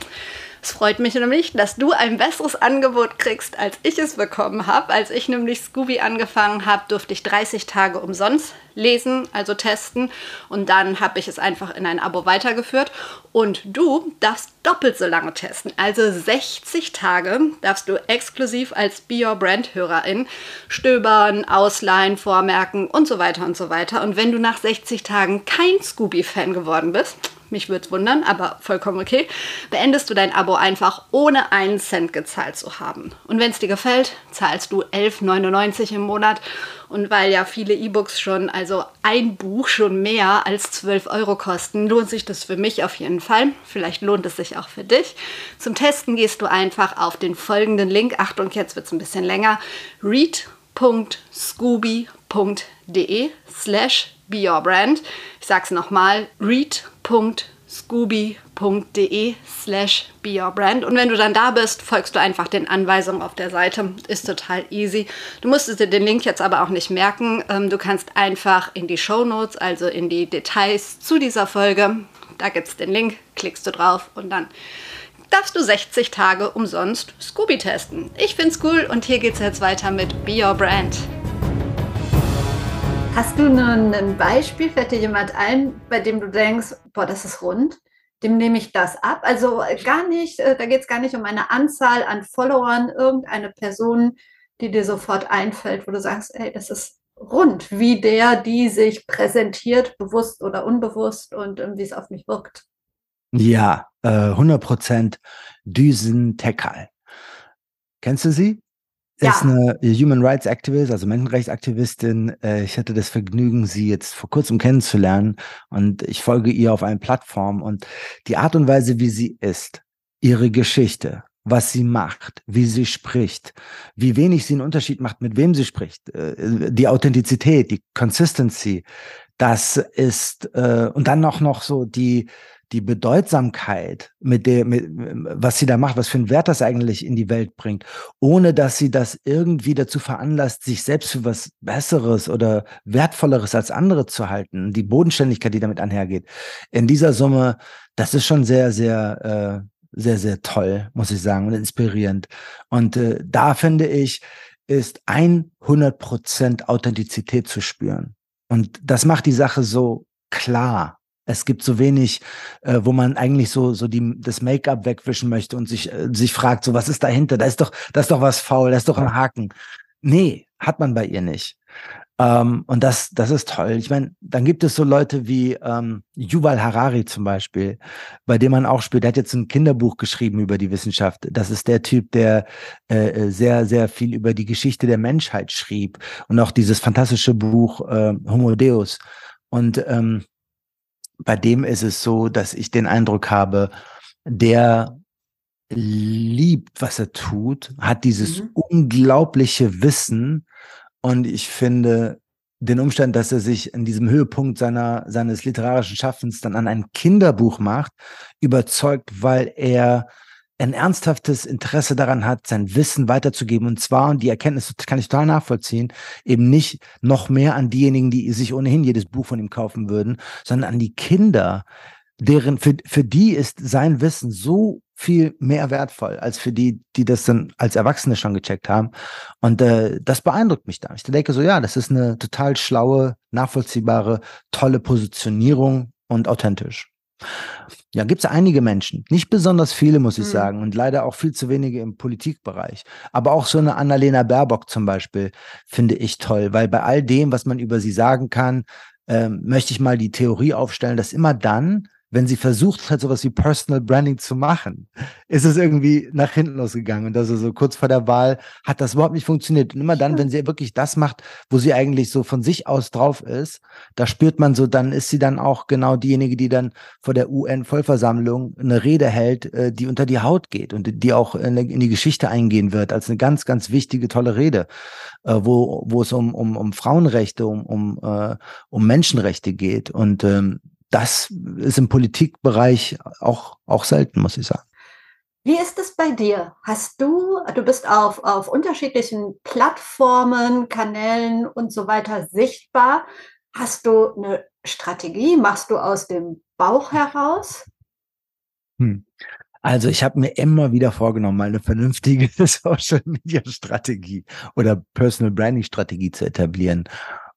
Es freut mich nämlich, dass du ein besseres Angebot kriegst, als ich es bekommen habe. Als ich nämlich Scooby angefangen habe, durfte ich 30 Tage umsonst lesen, also testen. Und dann habe ich es einfach in ein Abo weitergeführt. Und du darfst doppelt so lange testen. Also 60 Tage darfst du exklusiv als Be Your Brand Hörerin stöbern, ausleihen, vormerken und so weiter und so weiter. Und wenn du nach 60 Tagen kein Scooby-Fan geworden bist, mich würde wundern, aber vollkommen okay, beendest du dein Abo einfach ohne einen Cent gezahlt zu haben. Und wenn es dir gefällt, zahlst du 11,99 im Monat. Und weil ja viele E-Books schon, also ein Buch schon mehr als 12 Euro kosten, lohnt sich das für mich auf jeden Fall. Vielleicht lohnt es sich auch für dich. Zum Testen gehst du einfach auf den folgenden Link. Achtung, jetzt wird es ein bisschen länger. read.scooby.de slash be your brand. Ich sag's nochmal, read.scooby.de slash be your brand. Und wenn du dann da bist, folgst du einfach den Anweisungen auf der Seite. Ist total easy. Du musstest dir den Link jetzt aber auch nicht merken. Ähm, du kannst einfach in die Show Notes, also in die Details zu dieser Folge, da gibt's den Link, klickst du drauf und dann darfst du 60 Tage umsonst Scooby testen. Ich find's cool und hier geht's jetzt weiter mit Be Your Brand. Hast du ein Beispiel, fällt dir jemand ein, bei dem du denkst, boah, das ist rund, dem nehme ich das ab? Also äh, gar nicht, äh, da geht es gar nicht um eine Anzahl an Followern, irgendeine Person, die dir sofort einfällt, wo du sagst, ey, das ist rund, wie der, die sich präsentiert, bewusst oder unbewusst und wie es auf mich wirkt. Ja, äh, 100 Prozent Düsen Tekal. Kennst du sie? Ja. Ist eine Human Rights Activist, also Menschenrechtsaktivistin. Äh, ich hatte das Vergnügen, sie jetzt vor kurzem kennenzulernen und ich folge ihr auf allen Plattformen und die Art und Weise, wie sie ist, ihre Geschichte, was sie macht, wie sie spricht, wie wenig sie einen Unterschied macht, mit wem sie spricht, äh, die Authentizität, die Consistency, das ist äh, und dann noch noch so die die Bedeutsamkeit, mit der, mit, was sie da macht, was für einen Wert das eigentlich in die Welt bringt, ohne dass sie das irgendwie dazu veranlasst, sich selbst für was Besseres oder Wertvolleres als andere zu halten. Die Bodenständigkeit, die damit einhergeht. In dieser Summe, das ist schon sehr, sehr, äh, sehr, sehr toll, muss ich sagen, und inspirierend. Und äh, da finde ich, ist 100% Authentizität zu spüren. Und das macht die Sache so klar. Es gibt so wenig, äh, wo man eigentlich so so die das Make-up wegwischen möchte und sich äh, sich fragt, so was ist dahinter? Da ist doch da ist doch was faul, da ist doch ein Haken. Nee, hat man bei ihr nicht. Ähm, und das, das ist toll. Ich meine, dann gibt es so Leute wie ähm, Yuval Harari zum Beispiel, bei dem man auch spielt. Der hat jetzt ein Kinderbuch geschrieben über die Wissenschaft. Das ist der Typ, der äh, äh, sehr, sehr viel über die Geschichte der Menschheit schrieb und auch dieses fantastische Buch äh, Homo Deus. Und ähm, bei dem ist es so, dass ich den Eindruck habe, der liebt, was er tut, hat dieses mhm. unglaubliche Wissen, und ich finde den Umstand, dass er sich in diesem Höhepunkt seiner, seines literarischen Schaffens dann an ein Kinderbuch macht, überzeugt, weil er ein ernsthaftes Interesse daran hat, sein Wissen weiterzugeben. Und zwar, und die Erkenntnis kann ich total nachvollziehen, eben nicht noch mehr an diejenigen, die sich ohnehin jedes Buch von ihm kaufen würden, sondern an die Kinder, deren, für, für die ist sein Wissen so viel mehr wertvoll als für die, die das dann als Erwachsene schon gecheckt haben. Und äh, das beeindruckt mich da. Ich denke so, ja, das ist eine total schlaue, nachvollziehbare, tolle Positionierung und authentisch. Ja, gibt es einige Menschen, nicht besonders viele, muss ich mhm. sagen, und leider auch viel zu wenige im Politikbereich. Aber auch so eine Annalena Baerbock zum Beispiel finde ich toll, weil bei all dem, was man über sie sagen kann, ähm, möchte ich mal die Theorie aufstellen, dass immer dann, wenn sie versucht hat, sowas wie Personal Branding zu machen, ist es irgendwie nach hinten losgegangen. Und also so kurz vor der Wahl hat das überhaupt nicht funktioniert. Und immer dann, wenn sie wirklich das macht, wo sie eigentlich so von sich aus drauf ist, da spürt man so, dann ist sie dann auch genau diejenige, die dann vor der UN-Vollversammlung eine Rede hält, äh, die unter die Haut geht und die auch in die Geschichte eingehen wird, als eine ganz, ganz wichtige, tolle Rede, äh, wo, wo es um, um, um Frauenrechte, um, um, äh, um Menschenrechte geht. Und ähm, das ist im Politikbereich auch, auch selten, muss ich sagen. Wie ist es bei dir? Hast du, du bist auf, auf unterschiedlichen Plattformen, Kanälen und so weiter sichtbar. Hast du eine Strategie? Machst du aus dem Bauch heraus? Hm. Also ich habe mir immer wieder vorgenommen, mal eine vernünftige Social Media Strategie oder Personal Branding Strategie zu etablieren.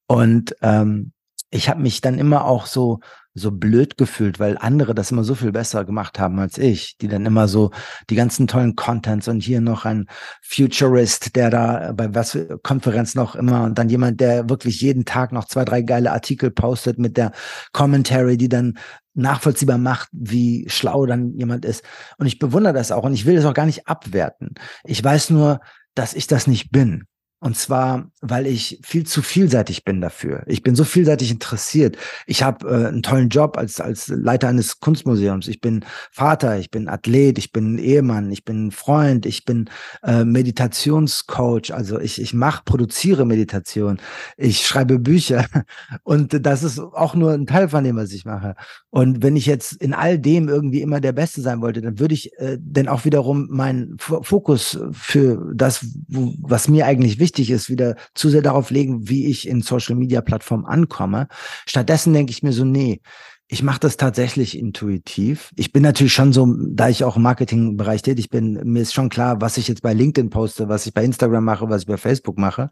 Und ähm, ich habe mich dann immer auch so so blöd gefühlt, weil andere das immer so viel besser gemacht haben als ich, die dann immer so die ganzen tollen Contents und hier noch ein Futurist, der da bei was für Konferenz noch immer und dann jemand, der wirklich jeden Tag noch zwei, drei geile Artikel postet mit der Commentary, die dann nachvollziehbar macht, wie schlau dann jemand ist. Und ich bewundere das auch und ich will das auch gar nicht abwerten. Ich weiß nur, dass ich das nicht bin. Und zwar, weil ich viel zu vielseitig bin dafür. Ich bin so vielseitig interessiert. Ich habe äh, einen tollen Job als, als Leiter eines Kunstmuseums. Ich bin Vater, ich bin Athlet, ich bin Ehemann, ich bin Freund, ich bin äh, Meditationscoach. Also ich, ich mache, produziere Meditation. Ich schreibe Bücher. Und das ist auch nur ein Teil von dem, was ich mache. Und wenn ich jetzt in all dem irgendwie immer der Beste sein wollte, dann würde ich äh, dann auch wiederum meinen Fokus für das, was mir eigentlich wichtig wichtig ist, wieder zu sehr darauf legen, wie ich in Social Media Plattformen ankomme. Stattdessen denke ich mir so, nee, ich mache das tatsächlich intuitiv. Ich bin natürlich schon so, da ich auch im Marketingbereich tätig bin, mir ist schon klar, was ich jetzt bei LinkedIn poste, was ich bei Instagram mache, was ich bei Facebook mache.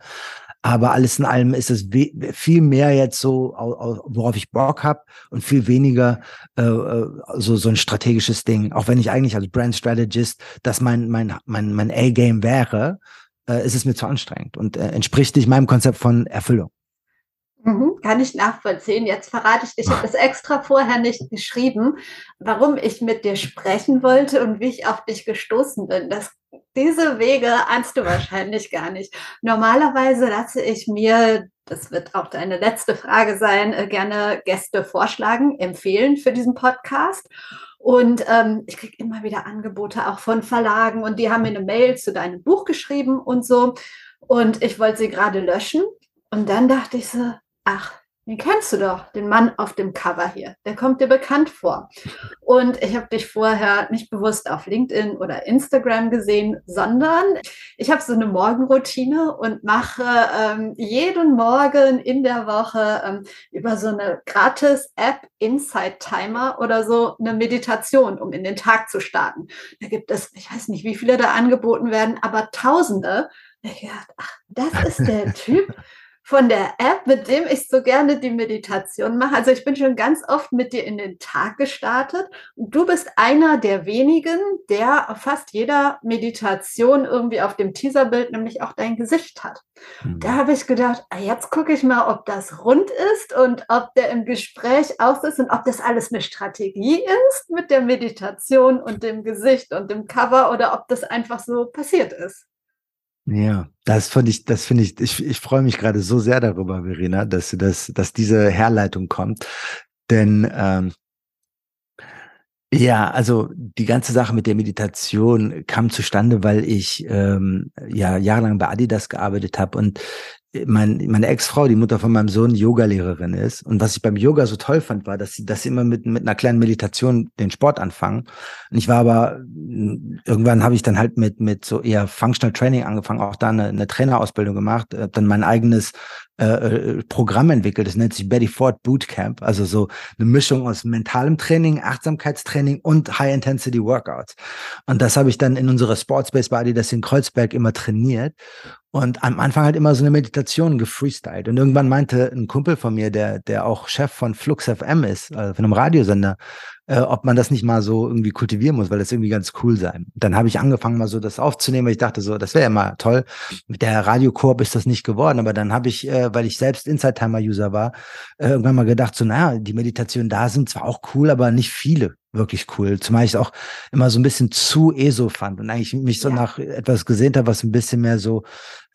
Aber alles in allem ist es viel mehr jetzt so, worauf ich Bock habe und viel weniger äh, äh, so, so ein strategisches Ding. Auch wenn ich eigentlich als Brand Strategist das mein, mein, mein, mein A-Game wäre, äh, ist es mir zu anstrengend und äh, entspricht nicht meinem Konzept von Erfüllung. Mhm, kann ich nachvollziehen. Jetzt verrate ich dich, ich habe es extra vorher nicht geschrieben, warum ich mit dir sprechen wollte und wie ich auf dich gestoßen bin. Das, diese Wege ahnst du wahrscheinlich gar nicht. Normalerweise lasse ich mir, das wird auch deine letzte Frage sein, äh, gerne Gäste vorschlagen, empfehlen für diesen Podcast. Und ähm, ich kriege immer wieder Angebote auch von Verlagen und die haben mir eine Mail zu deinem Buch geschrieben und so. Und ich wollte sie gerade löschen. Und dann dachte ich so, ach, den kennst du doch, den Mann auf dem Cover hier. Der kommt dir bekannt vor. Und ich habe dich vorher nicht bewusst auf LinkedIn oder Instagram gesehen, sondern ich habe so eine Morgenroutine und mache ähm, jeden Morgen in der Woche ähm, über so eine gratis App, Insight Timer oder so, eine Meditation, um in den Tag zu starten. Da gibt es, ich weiß nicht, wie viele da angeboten werden, aber Tausende Ich dachte, ach, das ist der Typ, von der App, mit dem ich so gerne die Meditation mache. Also ich bin schon ganz oft mit dir in den Tag gestartet und du bist einer der wenigen, der fast jeder Meditation irgendwie auf dem Teaserbild nämlich auch dein Gesicht hat. Mhm. Da habe ich gedacht, ah, jetzt gucke ich mal, ob das rund ist und ob der im Gespräch auch ist und ob das alles eine Strategie ist mit der Meditation und dem Gesicht und dem Cover oder ob das einfach so passiert ist. Ja, das finde ich, das finde ich, ich, ich freue mich gerade so sehr darüber, Verena, dass du das, dass diese Herleitung kommt. Denn ähm, ja, also die ganze Sache mit der Meditation kam zustande, weil ich ähm, ja jahrelang bei Adidas gearbeitet habe und mein, meine Ex-Frau, die Mutter von meinem Sohn, Yoga-Lehrerin ist. Und was ich beim Yoga so toll fand, war, dass sie, dass sie immer mit, mit einer kleinen Meditation den Sport anfangen. Und ich war aber, irgendwann habe ich dann halt mit, mit so eher Functional Training angefangen, auch da eine, eine Trainerausbildung gemacht, dann mein eigenes äh, äh, Programm entwickelt. Das nennt sich Betty Ford Bootcamp. Also so eine Mischung aus mentalem Training, Achtsamkeitstraining und High-Intensity Workouts. Und das habe ich dann in unserer Sportspace Body, das in Kreuzberg immer trainiert. Und am Anfang halt immer so eine Meditation gefreestylt. Und irgendwann meinte ein Kumpel von mir, der, der auch Chef von Flux FM ist, also von einem Radiosender, äh, ob man das nicht mal so irgendwie kultivieren muss, weil das irgendwie ganz cool sei. Dann habe ich angefangen, mal so das aufzunehmen, weil ich dachte so, das wäre ja mal toll. Mit der Radiokorb ist das nicht geworden, aber dann habe ich, äh, weil ich selbst Inside-Timer-User war, äh, irgendwann mal gedacht, so, naja, die Meditationen da sind zwar auch cool, aber nicht viele wirklich cool. Zumal ich es auch immer so ein bisschen zu ESO fand und eigentlich mich so ja. nach etwas gesehnt habe, was ein bisschen mehr so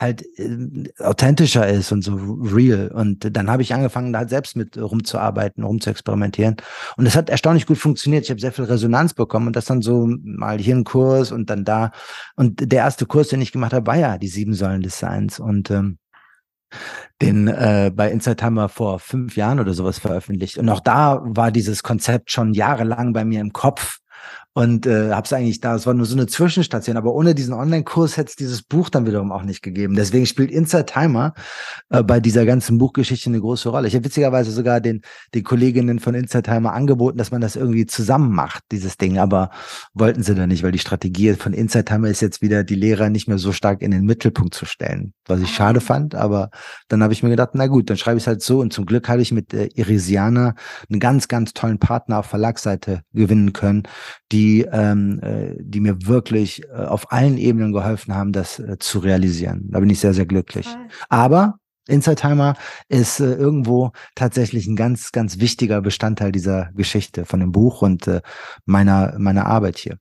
halt äh, authentischer ist und so real. Und dann habe ich angefangen, da halt selbst mit rumzuarbeiten, rumzuexperimentieren. Und es hat erstaunlich gut funktioniert. Ich habe sehr viel Resonanz bekommen und das dann so mal hier ein Kurs und dann da. Und der erste Kurs, den ich gemacht habe, war ja die sieben Säulen des Seins. Und ähm, den äh, bei Inside haben wir vor fünf Jahren oder sowas veröffentlicht. Und auch da war dieses Konzept schon jahrelang bei mir im Kopf und äh, habe es eigentlich da, es war nur so eine Zwischenstation, aber ohne diesen Online-Kurs hätte es dieses Buch dann wiederum auch nicht gegeben. Deswegen spielt Inside Timer äh, bei dieser ganzen Buchgeschichte eine große Rolle. Ich habe witzigerweise sogar den, den Kolleginnen von Inside Timer angeboten, dass man das irgendwie zusammen macht, dieses Ding, aber wollten sie dann nicht, weil die Strategie von Inside Timer ist jetzt wieder, die Lehrer nicht mehr so stark in den Mittelpunkt zu stellen, was ich schade ah. fand, aber dann habe ich mir gedacht, na gut, dann schreibe ich es halt so und zum Glück habe ich mit äh, Irisiana einen ganz, ganz tollen Partner auf Verlagsseite gewinnen können, die, ähm, äh, die mir wirklich äh, auf allen Ebenen geholfen haben, das äh, zu realisieren. Da bin ich sehr, sehr glücklich. Toll. Aber Inside Timer ist äh, irgendwo tatsächlich ein ganz, ganz wichtiger Bestandteil dieser Geschichte von dem Buch und äh, meiner, meiner Arbeit hier.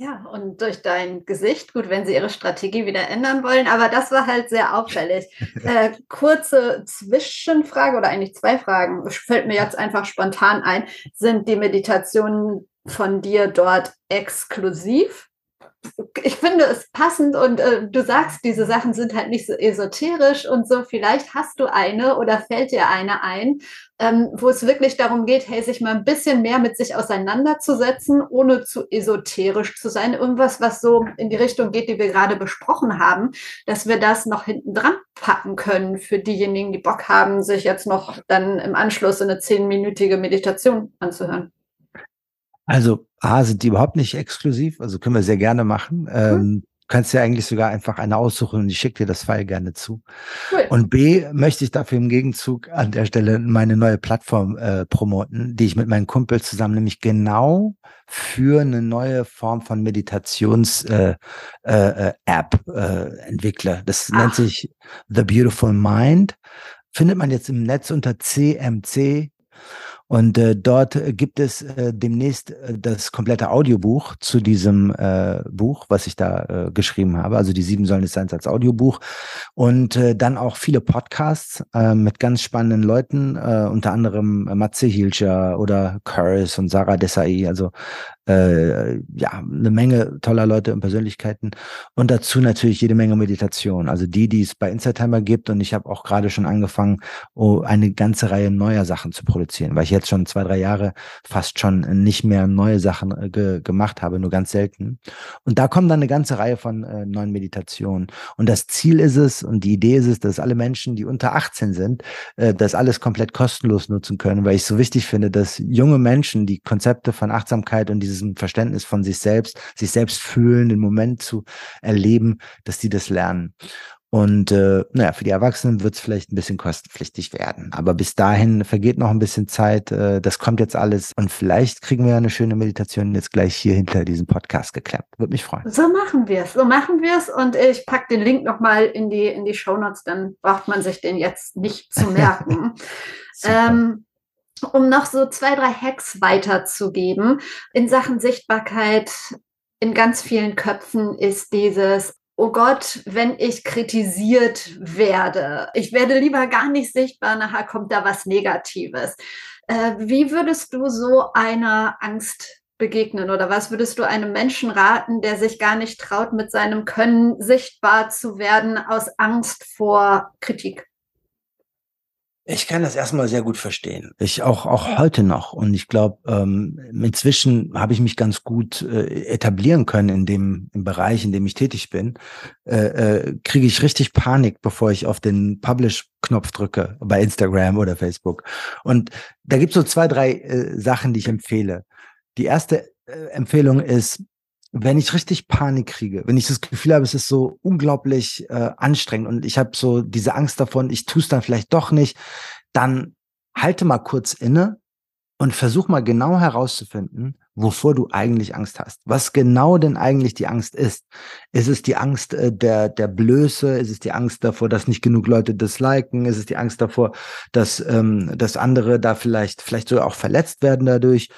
Ja, und durch dein Gesicht, gut, wenn sie ihre Strategie wieder ändern wollen, aber das war halt sehr auffällig. Äh, kurze Zwischenfrage oder eigentlich zwei Fragen, fällt mir jetzt einfach spontan ein. Sind die Meditationen von dir dort exklusiv? Ich finde es passend und äh, du sagst, diese Sachen sind halt nicht so esoterisch und so. Vielleicht hast du eine oder fällt dir eine ein, ähm, wo es wirklich darum geht, hey, sich mal ein bisschen mehr mit sich auseinanderzusetzen, ohne zu esoterisch zu sein. Irgendwas, was so in die Richtung geht, die wir gerade besprochen haben, dass wir das noch hinten dran packen können für diejenigen, die Bock haben, sich jetzt noch dann im Anschluss eine zehnminütige Meditation anzuhören. Also A, sind die überhaupt nicht exklusiv, also können wir sehr gerne machen. Mhm. Ähm, kannst ja eigentlich sogar einfach eine aussuchen und ich schicke dir das File gerne zu. Cool. Und B, möchte ich dafür im Gegenzug an der Stelle meine neue Plattform äh, promoten, die ich mit meinen Kumpel zusammen nämlich genau für eine neue Form von Meditations-App äh, äh, äh, entwickle. Das Ach. nennt sich The Beautiful Mind. Findet man jetzt im Netz unter CMC und äh, dort gibt es äh, demnächst äh, das komplette Audiobuch zu diesem äh, Buch, was ich da äh, geschrieben habe. Also die sieben Säulen des Seins als Audiobuch. Und äh, dann auch viele Podcasts äh, mit ganz spannenden Leuten, äh, unter anderem Matze Hilscher oder Curris und Sarah Desai. Also äh, ja, eine Menge toller Leute und Persönlichkeiten und dazu natürlich jede Menge Meditation. Also die, die es bei Instatimer gibt und ich habe auch gerade schon angefangen, oh, eine ganze Reihe neuer Sachen zu produzieren, weil ich jetzt schon zwei, drei Jahre fast schon nicht mehr neue Sachen äh, ge gemacht habe, nur ganz selten. Und da kommen dann eine ganze Reihe von äh, neuen Meditationen. Und das Ziel ist es und die Idee ist es, dass alle Menschen, die unter 18 sind, äh, das alles komplett kostenlos nutzen können, weil ich so wichtig finde, dass junge Menschen die Konzepte von Achtsamkeit und dieses diesem Verständnis von sich selbst, sich selbst fühlen, den Moment zu erleben, dass die das lernen. Und äh, naja, für die Erwachsenen wird es vielleicht ein bisschen kostenpflichtig werden. Aber bis dahin vergeht noch ein bisschen Zeit. Äh, das kommt jetzt alles. Und vielleicht kriegen wir eine schöne Meditation jetzt gleich hier hinter diesem Podcast geklemmt. Würde mich freuen. So machen wir es. So machen wir es. Und ich packe den Link nochmal in die, in die Shownotes. Dann braucht man sich den jetzt nicht zu merken. ähm, um noch so zwei, drei Hacks weiterzugeben in Sachen Sichtbarkeit in ganz vielen Köpfen ist dieses oh Gott, wenn ich kritisiert werde, ich werde lieber gar nicht sichtbar, nachher kommt da was Negatives. Äh, wie würdest du so einer Angst begegnen oder was würdest du einem Menschen raten, der sich gar nicht traut, mit seinem Können sichtbar zu werden aus Angst vor Kritik? Ich kann das erstmal sehr gut verstehen. Ich auch, auch heute noch. Und ich glaube, ähm, inzwischen habe ich mich ganz gut äh, etablieren können in dem im Bereich, in dem ich tätig bin. Äh, äh, Kriege ich richtig Panik, bevor ich auf den Publish-Knopf drücke bei Instagram oder Facebook. Und da gibt es so zwei, drei äh, Sachen, die ich empfehle. Die erste äh, Empfehlung ist, wenn ich richtig Panik kriege, wenn ich das Gefühl habe, es ist so unglaublich äh, anstrengend und ich habe so diese Angst davon, ich tue es dann vielleicht doch nicht, dann halte mal kurz inne und versuch mal genau herauszufinden, wovor du eigentlich Angst hast. Was genau denn eigentlich die Angst ist. Ist es die Angst äh, der, der Blöße? Ist es die Angst davor, dass nicht genug Leute das liken? Ist es die Angst davor, dass, ähm, dass andere da vielleicht, vielleicht sogar auch verletzt werden dadurch?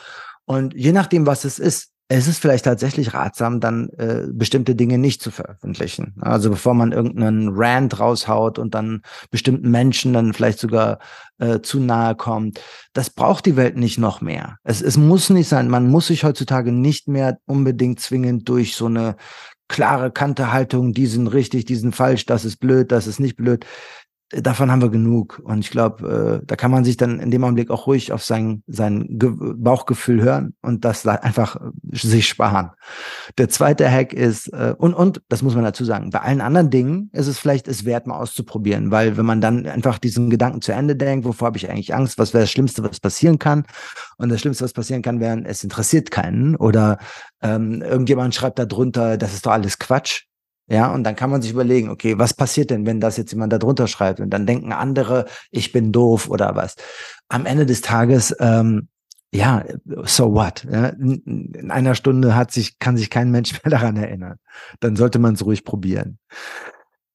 Und je nachdem, was es ist, es ist vielleicht tatsächlich ratsam, dann äh, bestimmte Dinge nicht zu veröffentlichen. Also bevor man irgendeinen Rant raushaut und dann bestimmten Menschen dann vielleicht sogar äh, zu nahe kommt. Das braucht die Welt nicht noch mehr. Es, es muss nicht sein. Man muss sich heutzutage nicht mehr unbedingt zwingend durch so eine klare Kante Haltung, die sind richtig, die sind falsch, das ist blöd, das ist nicht blöd davon haben wir genug. Und ich glaube, äh, da kann man sich dann in dem Augenblick auch ruhig auf sein, sein Ge Bauchgefühl hören und das einfach äh, sich sparen. Der zweite Hack ist, äh, und, und, das muss man dazu sagen, bei allen anderen Dingen ist es vielleicht es wert, mal auszuprobieren, weil wenn man dann einfach diesen Gedanken zu Ende denkt, wovor habe ich eigentlich Angst, was wäre das Schlimmste, was passieren kann? Und das Schlimmste, was passieren kann, wäre, es interessiert keinen oder ähm, irgendjemand schreibt da drunter, das ist doch alles Quatsch ja, und dann kann man sich überlegen, okay, was passiert denn, wenn das jetzt jemand da drunter schreibt? Und dann denken andere, ich bin doof oder was. Am Ende des Tages, ähm, ja, so what? Ja, in einer Stunde hat sich, kann sich kein Mensch mehr daran erinnern. Dann sollte man es ruhig probieren.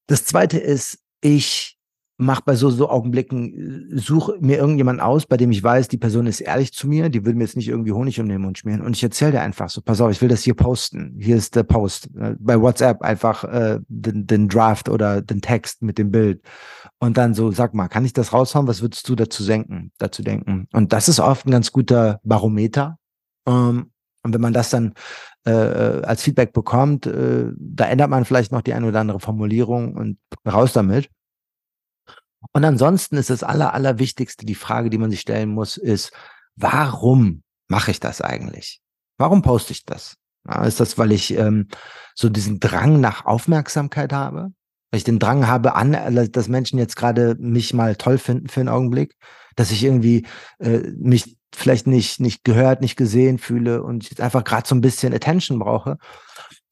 Das zweite ist, ich mach bei so, so Augenblicken, äh, suche mir irgendjemand aus, bei dem ich weiß, die Person ist ehrlich zu mir, die will mir jetzt nicht irgendwie Honig um den Mund schmieren und ich erzähle dir einfach so, pass auf, ich will das hier posten. Hier ist der Post. Äh, bei WhatsApp einfach äh, den, den Draft oder den Text mit dem Bild. Und dann so, sag mal, kann ich das raushauen? Was würdest du dazu denken? Dazu denken? Und das ist oft ein ganz guter Barometer. Ähm, und wenn man das dann äh, äh, als Feedback bekommt, äh, da ändert man vielleicht noch die eine oder andere Formulierung und raus damit. Und ansonsten ist das Aller, Allerwichtigste, die Frage, die man sich stellen muss, ist, warum mache ich das eigentlich? Warum poste ich das? Ist das, weil ich ähm, so diesen Drang nach Aufmerksamkeit habe? Weil ich den Drang habe, an, äh, dass Menschen jetzt gerade mich mal toll finden für einen Augenblick? Dass ich irgendwie äh, mich vielleicht nicht, nicht gehört, nicht gesehen fühle und jetzt einfach gerade so ein bisschen Attention brauche?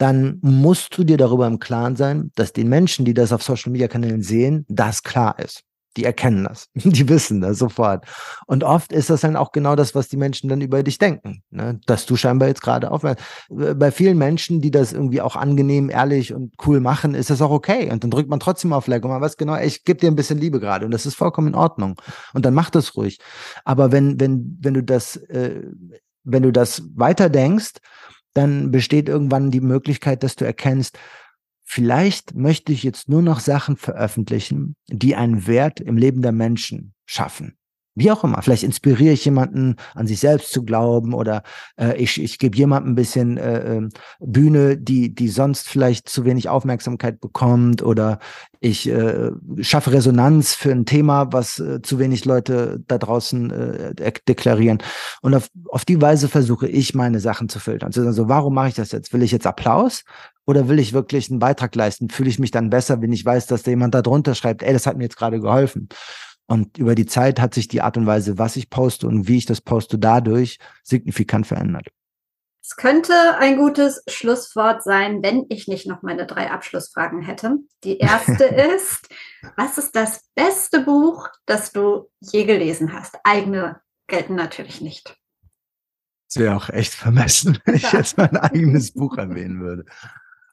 Dann musst du dir darüber im Klaren sein, dass den Menschen, die das auf Social Media Kanälen sehen, das klar ist. Die erkennen das, die wissen das sofort. Und oft ist das dann auch genau das, was die Menschen dann über dich denken, ne? dass du scheinbar jetzt gerade aufmerksam. Bei vielen Menschen, die das irgendwie auch angenehm, ehrlich und cool machen, ist das auch okay. Und dann drückt man trotzdem auf Like und man weiß genau, ey, ich gebe dir ein bisschen Liebe gerade und das ist vollkommen in Ordnung. Und dann mach das ruhig. Aber wenn wenn wenn du das äh, wenn du das weiter denkst dann besteht irgendwann die Möglichkeit, dass du erkennst, vielleicht möchte ich jetzt nur noch Sachen veröffentlichen, die einen Wert im Leben der Menschen schaffen. Wie auch immer. Vielleicht inspiriere ich jemanden, an sich selbst zu glauben oder äh, ich, ich gebe jemandem ein bisschen äh, ähm, Bühne, die, die sonst vielleicht zu wenig Aufmerksamkeit bekommt oder ich äh, schaffe Resonanz für ein Thema, was äh, zu wenig Leute da draußen äh, deklarieren. Und auf, auf die Weise versuche ich, meine Sachen zu filtern. Also, warum mache ich das jetzt? Will ich jetzt Applaus? Oder will ich wirklich einen Beitrag leisten? Fühle ich mich dann besser, wenn ich weiß, dass da jemand da drunter schreibt, ey, das hat mir jetzt gerade geholfen. Und über die Zeit hat sich die Art und Weise, was ich poste und wie ich das poste, dadurch signifikant verändert. Es könnte ein gutes Schlusswort sein, wenn ich nicht noch meine drei Abschlussfragen hätte. Die erste ist, was ist das beste Buch, das du je gelesen hast? Eigene gelten natürlich nicht. Es wäre auch echt vermessen, wenn ich jetzt mein eigenes Buch erwähnen würde.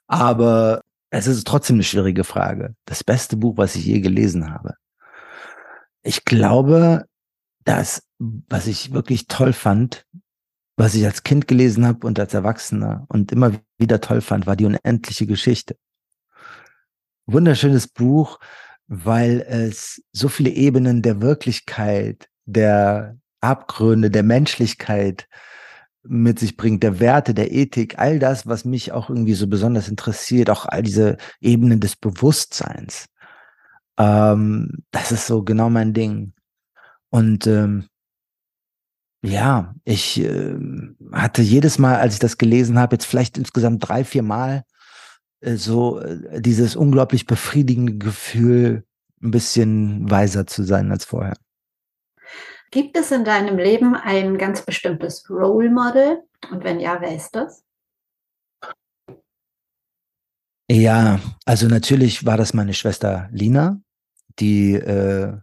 Aber es ist trotzdem eine schwierige Frage. Das beste Buch, was ich je gelesen habe. Ich glaube, das, was ich wirklich toll fand, was ich als Kind gelesen habe und als Erwachsener und immer wieder toll fand, war die unendliche Geschichte. Wunderschönes Buch, weil es so viele Ebenen der Wirklichkeit, der Abgründe, der Menschlichkeit mit sich bringt, der Werte, der Ethik, all das, was mich auch irgendwie so besonders interessiert, auch all diese Ebenen des Bewusstseins. Ähm, das ist so genau mein Ding. Und ähm, ja, ich äh, hatte jedes Mal, als ich das gelesen habe, jetzt vielleicht insgesamt drei, vier Mal, äh, so äh, dieses unglaublich befriedigende Gefühl, ein bisschen weiser zu sein als vorher. Gibt es in deinem Leben ein ganz bestimmtes Role Model? Und wenn ja, wer ist das? Ja, also natürlich war das meine Schwester Lina, die äh,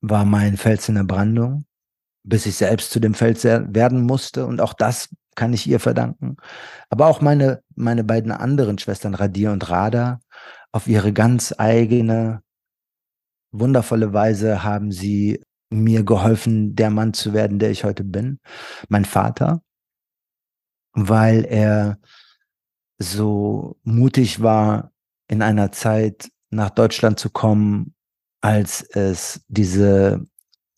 war mein Fels in der Brandung bis ich selbst zu dem Feld werden musste. Und auch das kann ich ihr verdanken. Aber auch meine, meine beiden anderen Schwestern, Radir und Rada, auf ihre ganz eigene, wundervolle Weise haben sie mir geholfen, der Mann zu werden, der ich heute bin. Mein Vater, weil er so mutig war, in einer Zeit nach Deutschland zu kommen, als es diese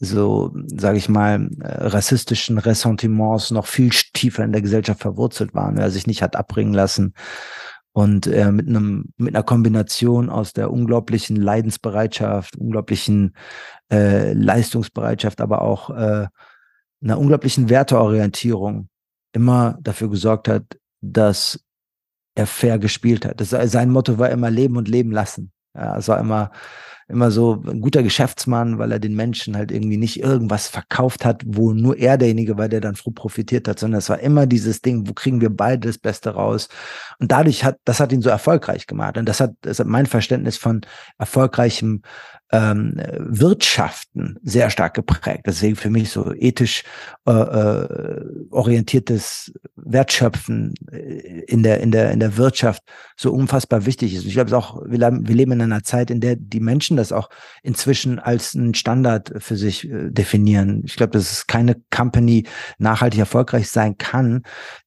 so, sage ich mal, äh, rassistischen Ressentiments noch viel tiefer in der Gesellschaft verwurzelt waren, er sich nicht hat abbringen lassen und er mit einem mit einer Kombination aus der unglaublichen Leidensbereitschaft, unglaublichen äh, Leistungsbereitschaft, aber auch äh, einer unglaublichen Werteorientierung immer dafür gesorgt hat, dass er fair gespielt hat. Das, sein Motto war immer Leben und Leben lassen. Ja, es war immer immer so ein guter Geschäftsmann, weil er den Menschen halt irgendwie nicht irgendwas verkauft hat, wo nur er derjenige war, der dann froh profitiert hat, sondern es war immer dieses Ding, wo kriegen wir beide das Beste raus? Und dadurch hat, das hat ihn so erfolgreich gemacht. Und das hat, das hat mein Verständnis von erfolgreichem ähm, Wirtschaften sehr stark geprägt. Deswegen für mich so ethisch äh, äh, orientiertes Wertschöpfen äh, in der in der in der Wirtschaft so unfassbar wichtig ist. Ich glaube, es auch wir leben, wir leben in einer Zeit, in der die Menschen das auch inzwischen als einen Standard für sich äh, definieren. Ich glaube, dass es keine Company nachhaltig erfolgreich sein kann,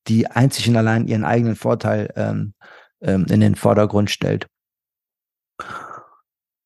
die einzig und allein ihren eigenen Vorteil ähm, ähm, in den Vordergrund stellt.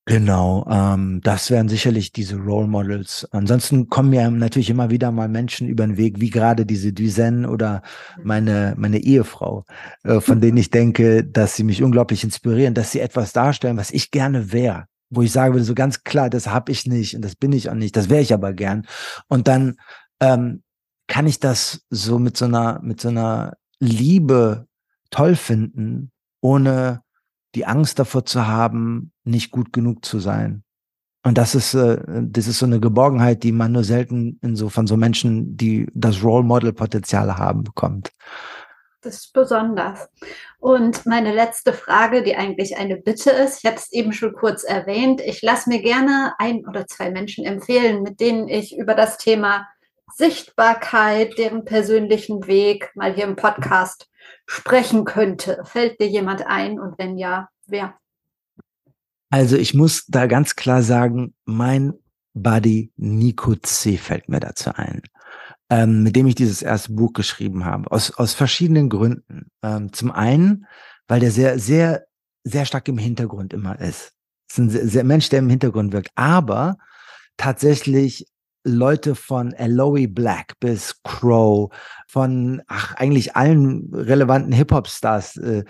Genau, ähm, das wären sicherlich diese Role Models. Ansonsten kommen mir natürlich immer wieder mal Menschen über den Weg, wie gerade diese Duzen oder meine, meine Ehefrau, äh, von denen ich denke, dass sie mich unglaublich inspirieren, dass sie etwas darstellen, was ich gerne wäre. Wo ich sage würde, so ganz klar, das habe ich nicht und das bin ich auch nicht, das wäre ich aber gern. Und dann ähm, kann ich das so mit so einer, mit so einer Liebe toll finden, ohne die Angst davor zu haben, nicht gut genug zu sein. Und das ist, äh, das ist so eine Geborgenheit, die man nur selten in so von so Menschen, die das Role Model Potenzial haben, bekommt. Das ist besonders. Und meine letzte Frage, die eigentlich eine Bitte ist, ich hatte es eben schon kurz erwähnt, ich lasse mir gerne ein oder zwei Menschen empfehlen, mit denen ich über das Thema Sichtbarkeit, deren persönlichen Weg mal hier im Podcast sprechen könnte. Fällt dir jemand ein und wenn ja, wer? Also ich muss da ganz klar sagen, mein Buddy Nico C. fällt mir dazu ein, ähm, mit dem ich dieses erste Buch geschrieben habe, aus, aus verschiedenen Gründen. Ähm, zum einen, weil der sehr, sehr, sehr stark im Hintergrund immer ist. ist ein sehr, sehr Mensch, der im Hintergrund wirkt, aber tatsächlich Leute von Aloe Black bis Crow, von ach, eigentlich allen relevanten Hip-Hop-Stars äh,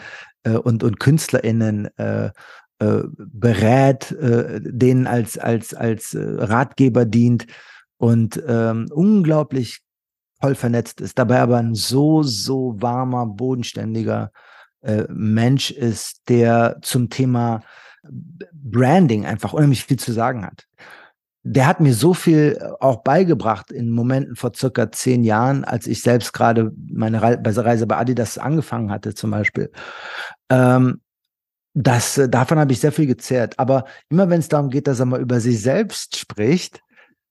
äh, und, und KünstlerInnen äh, äh, berät, äh, denen als, als, als äh, Ratgeber dient und ähm, unglaublich toll vernetzt ist, dabei aber ein so, so warmer, bodenständiger Mensch ist, der zum Thema Branding einfach unheimlich viel zu sagen hat der hat mir so viel auch beigebracht in Momenten vor circa zehn Jahren, als ich selbst gerade meine Reise bei Adidas angefangen hatte, zum Beispiel. Ähm, das, davon habe ich sehr viel gezehrt. Aber immer wenn es darum geht, dass er mal über sich selbst spricht,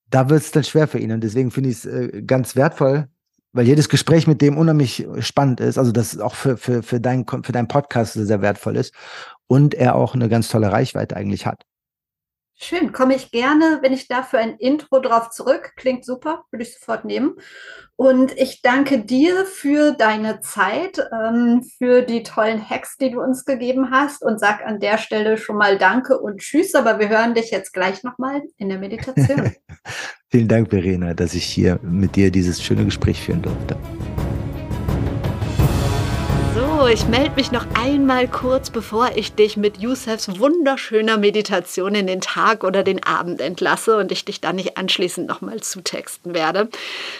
da wird es dann schwer für ihn. Und deswegen finde ich es äh, ganz wertvoll, weil jedes Gespräch mit dem unheimlich spannend ist. Also das auch für, für, für, dein, für deinen Podcast sehr wertvoll ist. Und er auch eine ganz tolle Reichweite eigentlich hat. Schön, komme ich gerne, wenn ich dafür ein Intro drauf zurück. Klingt super, würde ich sofort nehmen. Und ich danke dir für deine Zeit, ähm, für die tollen Hacks, die du uns gegeben hast und sag an der Stelle schon mal Danke und Tschüss. Aber wir hören dich jetzt gleich nochmal in der Meditation. Vielen Dank, Verena, dass ich hier mit dir dieses schöne Gespräch führen durfte ich melde mich noch einmal kurz, bevor ich dich mit Youssefs wunderschöner Meditation in den Tag oder den Abend entlasse und ich dich dann nicht anschließend nochmal zutexten werde.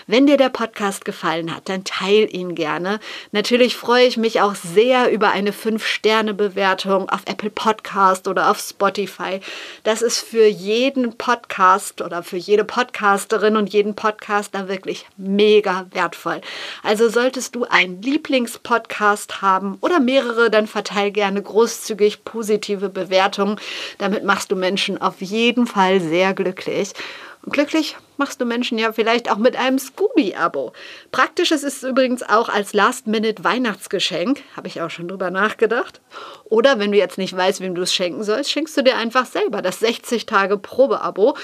Wenn dir der Podcast gefallen hat, dann teil ihn gerne. Natürlich freue ich mich auch sehr über eine 5-Sterne-Bewertung auf Apple Podcast oder auf Spotify. Das ist für jeden Podcast oder für jede Podcasterin und jeden Podcaster wirklich mega wertvoll. Also solltest du einen Lieblingspodcast haben, haben oder mehrere, dann verteil gerne großzügig positive Bewertungen. Damit machst du Menschen auf jeden Fall sehr glücklich. Und glücklich machst du Menschen ja vielleicht auch mit einem Scooby-Abo. Praktisch ist es übrigens auch als Last-Minute-Weihnachtsgeschenk. Habe ich auch schon drüber nachgedacht. Oder wenn du jetzt nicht weißt, wem du es schenken sollst, schenkst du dir einfach selber das 60-Tage-Probe-Abo.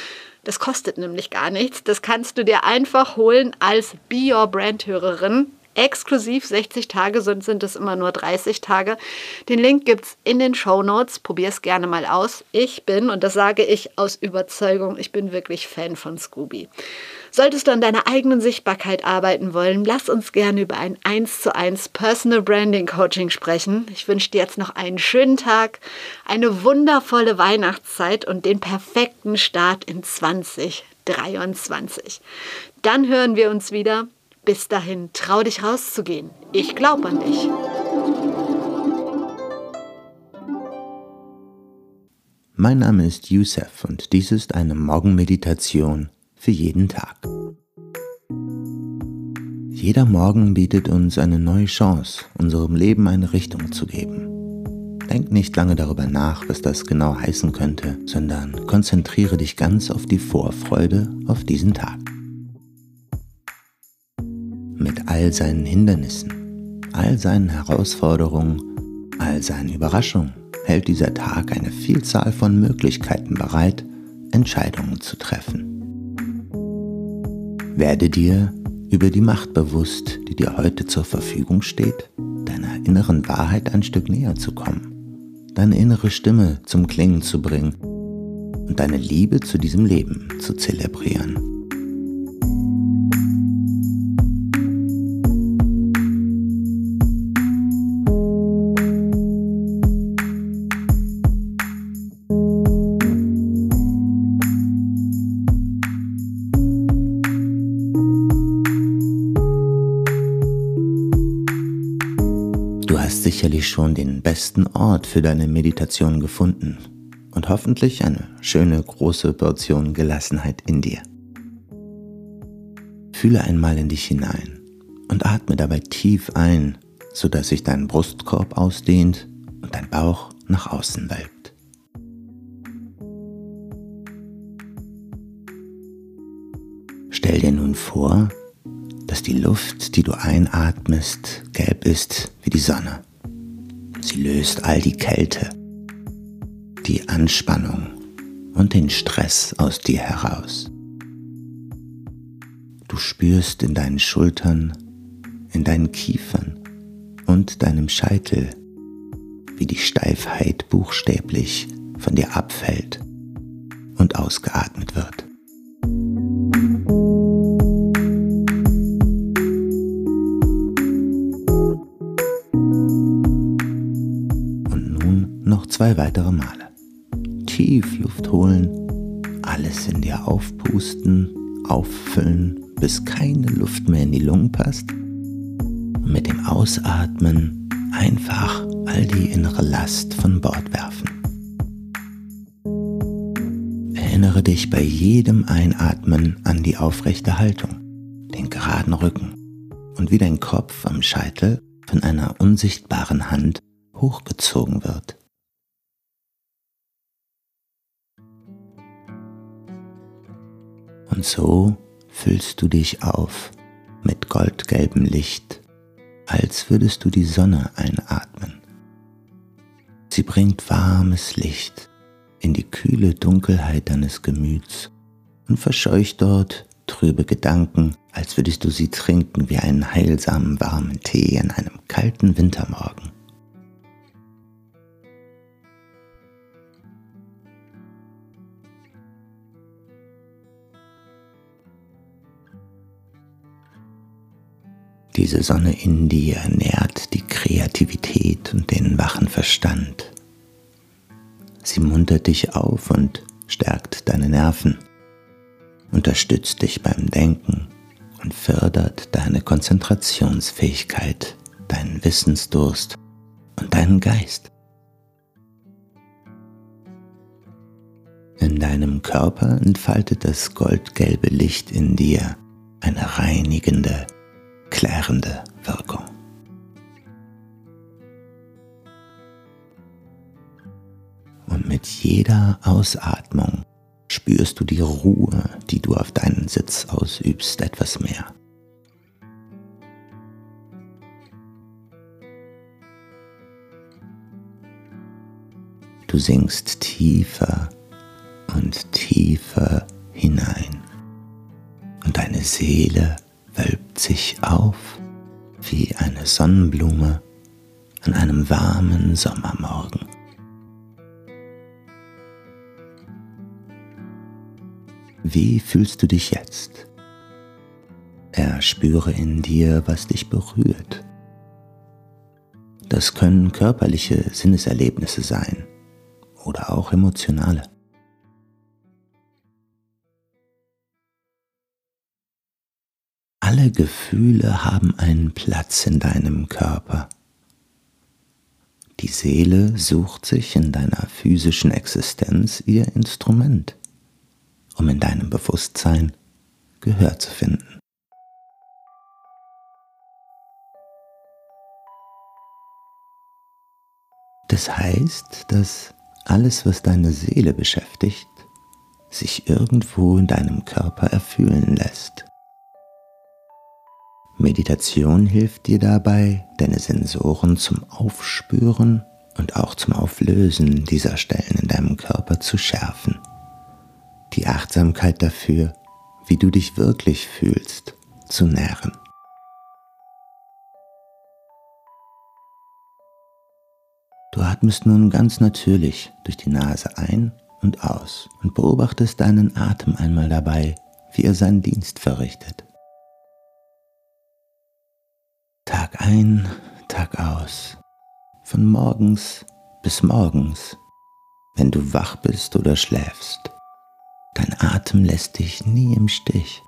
Das kostet nämlich gar nichts. Das kannst du dir einfach holen als Be Your Brand-Hörerin exklusiv 60 Tage, sonst sind es immer nur 30 Tage. Den Link gibt es in den Show Notes. Probier es gerne mal aus. Ich bin, und das sage ich aus Überzeugung, ich bin wirklich Fan von Scooby. Solltest du an deiner eigenen Sichtbarkeit arbeiten wollen, lass uns gerne über ein 1 zu 1 Personal Branding Coaching sprechen. Ich wünsche dir jetzt noch einen schönen Tag, eine wundervolle Weihnachtszeit und den perfekten Start in 2023. Dann hören wir uns wieder. Bis dahin, trau dich rauszugehen. Ich glaube an dich. Mein Name ist Youssef und dies ist eine Morgenmeditation für jeden Tag. Jeder Morgen bietet uns eine neue Chance, unserem Leben eine Richtung zu geben. Denk nicht lange darüber nach, was das genau heißen könnte, sondern konzentriere dich ganz auf die Vorfreude auf diesen Tag mit all seinen Hindernissen, all seinen Herausforderungen, all seinen Überraschungen hält dieser Tag eine Vielzahl von Möglichkeiten bereit, Entscheidungen zu treffen. Werde dir über die Macht bewusst, die dir heute zur Verfügung steht, deiner inneren Wahrheit ein Stück näher zu kommen, deine innere Stimme zum Klingen zu bringen und deine Liebe zu diesem Leben zu zelebrieren. Sicherlich schon den besten Ort für deine Meditation gefunden und hoffentlich eine schöne große Portion Gelassenheit in dir. Fühle einmal in dich hinein und atme dabei tief ein, sodass sich dein Brustkorb ausdehnt und dein Bauch nach außen wölbt. Stell dir nun vor, dass die Luft, die du einatmest, gelb ist wie die Sonne. Sie löst all die Kälte, die Anspannung und den Stress aus dir heraus. Du spürst in deinen Schultern, in deinen Kiefern und deinem Scheitel, wie die Steifheit buchstäblich von dir abfällt und ausgeatmet wird. Zwei weitere Male. Tief Luft holen, alles in dir aufpusten, auffüllen, bis keine Luft mehr in die Lungen passt. Und mit dem Ausatmen einfach all die innere Last von Bord werfen. Erinnere dich bei jedem Einatmen an die aufrechte Haltung, den geraden Rücken und wie dein Kopf am Scheitel von einer unsichtbaren Hand hochgezogen wird. Und so füllst du dich auf mit goldgelbem Licht, als würdest du die Sonne einatmen. Sie bringt warmes Licht in die kühle Dunkelheit deines Gemüts und verscheucht dort trübe Gedanken, als würdest du sie trinken wie einen heilsamen warmen Tee an einem kalten Wintermorgen. Diese Sonne in dir nährt die Kreativität und den wachen Verstand. Sie muntert dich auf und stärkt deine Nerven, unterstützt dich beim Denken und fördert deine Konzentrationsfähigkeit, deinen Wissensdurst und deinen Geist. In deinem Körper entfaltet das goldgelbe Licht in dir eine reinigende, klärende Wirkung. Und mit jeder Ausatmung spürst du die Ruhe, die du auf deinen Sitz ausübst, etwas mehr. Du sinkst tiefer und tiefer hinein und deine Seele wölbt sich auf wie eine Sonnenblume an einem warmen Sommermorgen. Wie fühlst du dich jetzt? Erspüre in dir, was dich berührt. Das können körperliche Sinneserlebnisse sein oder auch emotionale. Alle Gefühle haben einen Platz in deinem Körper. Die Seele sucht sich in deiner physischen Existenz ihr Instrument, um in deinem Bewusstsein Gehör zu finden. Das heißt, dass alles, was deine Seele beschäftigt, sich irgendwo in deinem Körper erfühlen lässt. Meditation hilft dir dabei, deine Sensoren zum Aufspüren und auch zum Auflösen dieser Stellen in deinem Körper zu schärfen. Die Achtsamkeit dafür, wie du dich wirklich fühlst, zu nähren. Du atmest nun ganz natürlich durch die Nase ein und aus und beobachtest deinen Atem einmal dabei, wie er seinen Dienst verrichtet. Ein, Tag aus, von morgens bis morgens, wenn du wach bist oder schläfst. Dein Atem lässt dich nie im Stich.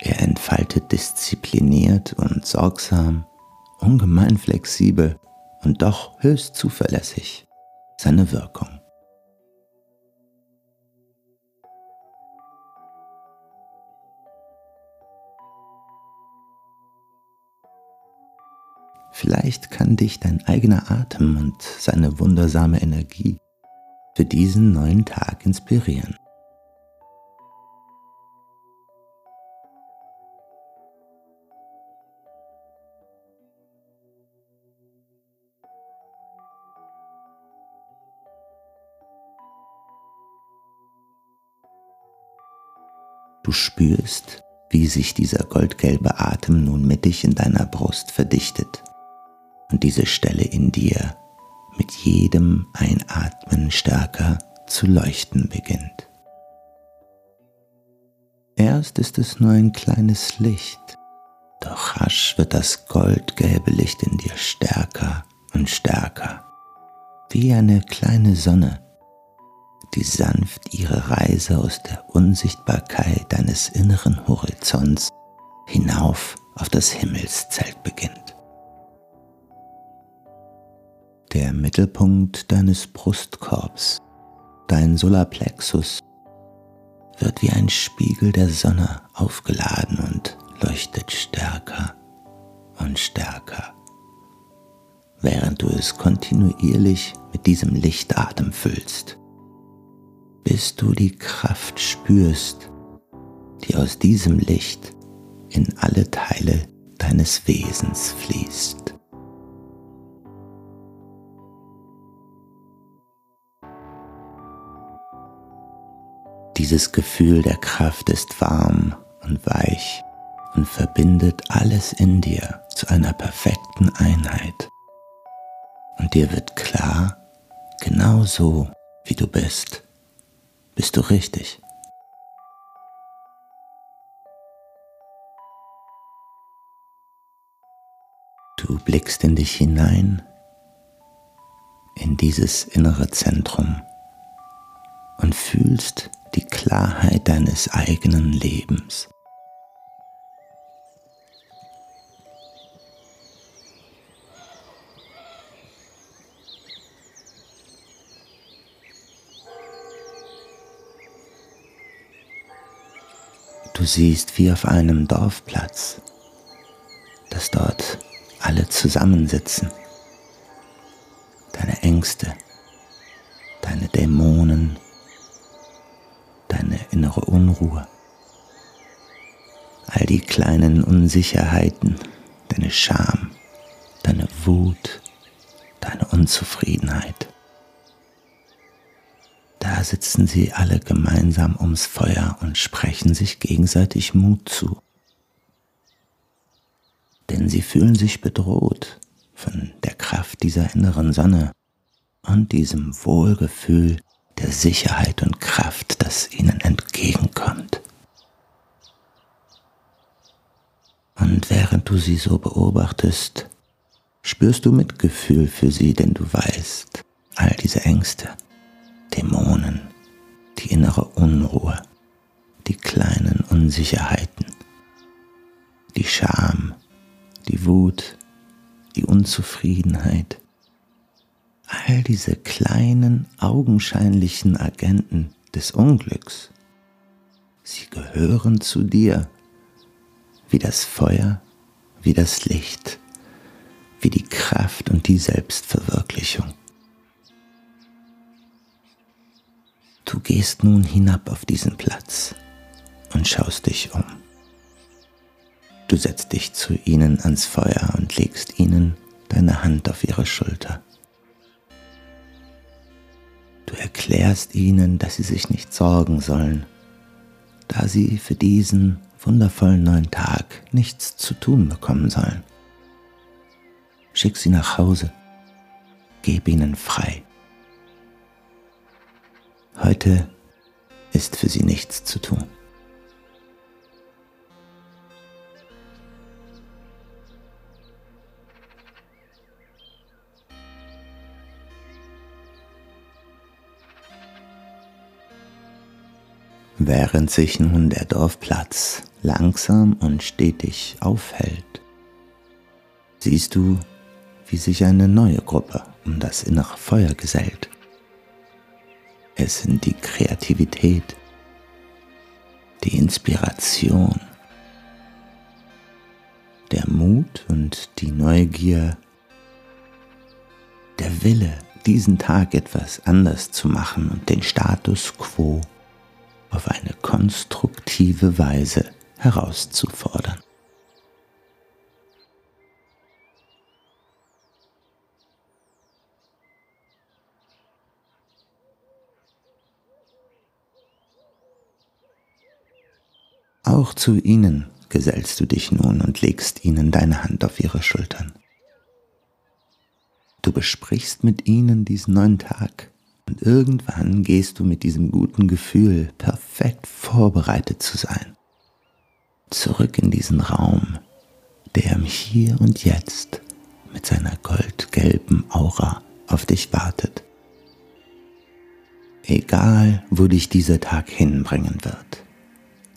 Er entfaltet diszipliniert und sorgsam, ungemein flexibel und doch höchst zuverlässig seine Wirkung. Vielleicht kann dich dein eigener Atem und seine wundersame Energie für diesen neuen Tag inspirieren. Du spürst, wie sich dieser goldgelbe Atem nun mittig in deiner Brust verdichtet und diese Stelle in dir mit jedem Einatmen stärker zu leuchten beginnt. Erst ist es nur ein kleines Licht, doch rasch wird das goldgelbe Licht in dir stärker und stärker, wie eine kleine Sonne, die sanft ihre Reise aus der Unsichtbarkeit deines inneren Horizonts hinauf auf das Himmelszelt beginnt. Der Mittelpunkt deines Brustkorbs dein Solarplexus wird wie ein Spiegel der Sonne aufgeladen und leuchtet stärker und stärker, während du es kontinuierlich mit diesem Lichtatem füllst, bis du die Kraft spürst, die aus diesem Licht in alle Teile deines Wesens fließt. Dieses Gefühl der Kraft ist warm und weich und verbindet alles in dir zu einer perfekten Einheit. Und dir wird klar, genau so wie du bist, bist du richtig. Du blickst in dich hinein, in dieses innere Zentrum und fühlst die Klarheit deines eigenen Lebens. Du siehst wie auf einem Dorfplatz, dass dort alle zusammensitzen. Deine Ängste, deine Dämonen, deine Unruhe, all die kleinen Unsicherheiten, deine Scham, deine Wut, deine Unzufriedenheit. Da sitzen sie alle gemeinsam ums Feuer und sprechen sich gegenseitig Mut zu denn sie fühlen sich bedroht von der Kraft dieser inneren Sonne und diesem Wohlgefühl der Sicherheit und Kraft, das ihnen entgegenkommt. Und während du sie so beobachtest, spürst du Mitgefühl für sie, denn du weißt, all diese Ängste, Dämonen, die innere Unruhe, die kleinen Unsicherheiten, die Scham, die Wut, die Unzufriedenheit, all diese kleinen augenscheinlichen Agenten des Unglücks, sie gehören zu dir, wie das Feuer, wie das Licht, wie die Kraft und die Selbstverwirklichung. Du gehst nun hinab auf diesen Platz und schaust dich um. Du setzt dich zu ihnen ans Feuer und legst ihnen deine Hand auf ihre Schulter. Du erklärst ihnen, dass sie sich nicht sorgen sollen, da sie für diesen wundervollen neuen Tag nichts zu tun bekommen sollen. Schick sie nach Hause, gib ihnen frei. Heute ist für sie nichts zu tun. Während sich nun der Dorfplatz langsam und stetig aufhält, siehst du, wie sich eine neue Gruppe um das innere Feuer gesellt. Es sind die Kreativität, die Inspiration, der Mut und die Neugier, der Wille, diesen Tag etwas anders zu machen und den Status quo auf eine konstruktive Weise herauszufordern. Auch zu ihnen gesellst du dich nun und legst ihnen deine Hand auf ihre Schultern. Du besprichst mit ihnen diesen neuen Tag und irgendwann gehst du mit diesem guten Gefühl, perfekt vorbereitet zu sein, zurück in diesen Raum, der im Hier und Jetzt mit seiner goldgelben Aura auf dich wartet. Egal, wo dich dieser Tag hinbringen wird,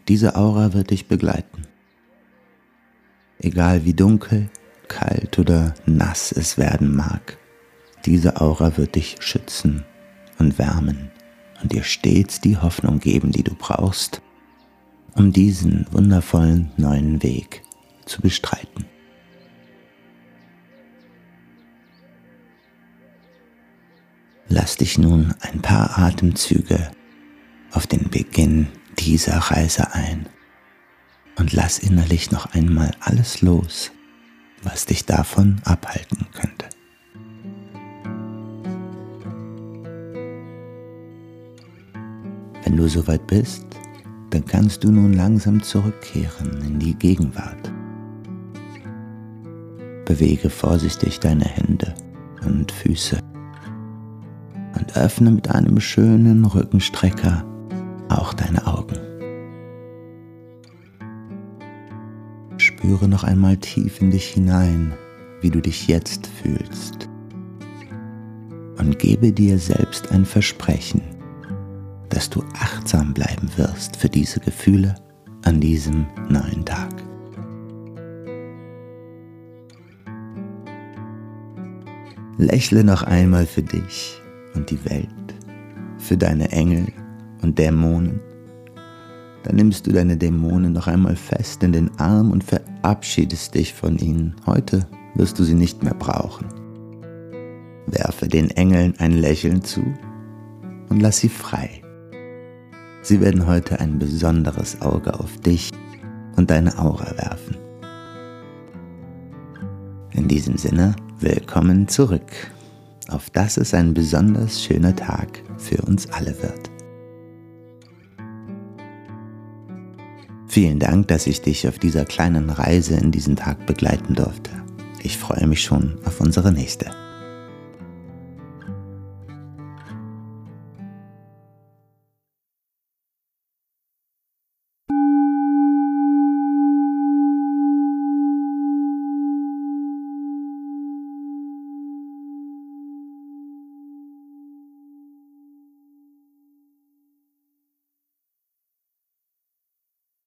diese Aura wird dich begleiten. Egal wie dunkel, kalt oder nass es werden mag, diese Aura wird dich schützen und wärmen und dir stets die Hoffnung geben, die du brauchst, um diesen wundervollen neuen Weg zu bestreiten. Lass dich nun ein paar Atemzüge auf den Beginn dieser Reise ein und lass innerlich noch einmal alles los, was dich davon abhalten könnte. Wenn du soweit bist, dann kannst du nun langsam zurückkehren in die Gegenwart. Bewege vorsichtig deine Hände und Füße und öffne mit einem schönen Rückenstrecker auch deine Augen. Spüre noch einmal tief in dich hinein, wie du dich jetzt fühlst. Und gebe dir selbst ein Versprechen, dass du achtsam bleiben wirst für diese Gefühle an diesem neuen Tag. Lächle noch einmal für dich und die Welt, für deine Engel und Dämonen. Dann nimmst du deine Dämonen noch einmal fest in den Arm und verabschiedest dich von ihnen. Heute wirst du sie nicht mehr brauchen. Werfe den Engeln ein Lächeln zu und lass sie frei. Sie werden heute ein besonderes Auge auf dich und deine Aura werfen. In diesem Sinne, willkommen zurück, auf dass es ein besonders schöner Tag für uns alle wird. Vielen Dank, dass ich dich auf dieser kleinen Reise in diesen Tag begleiten durfte. Ich freue mich schon auf unsere nächste.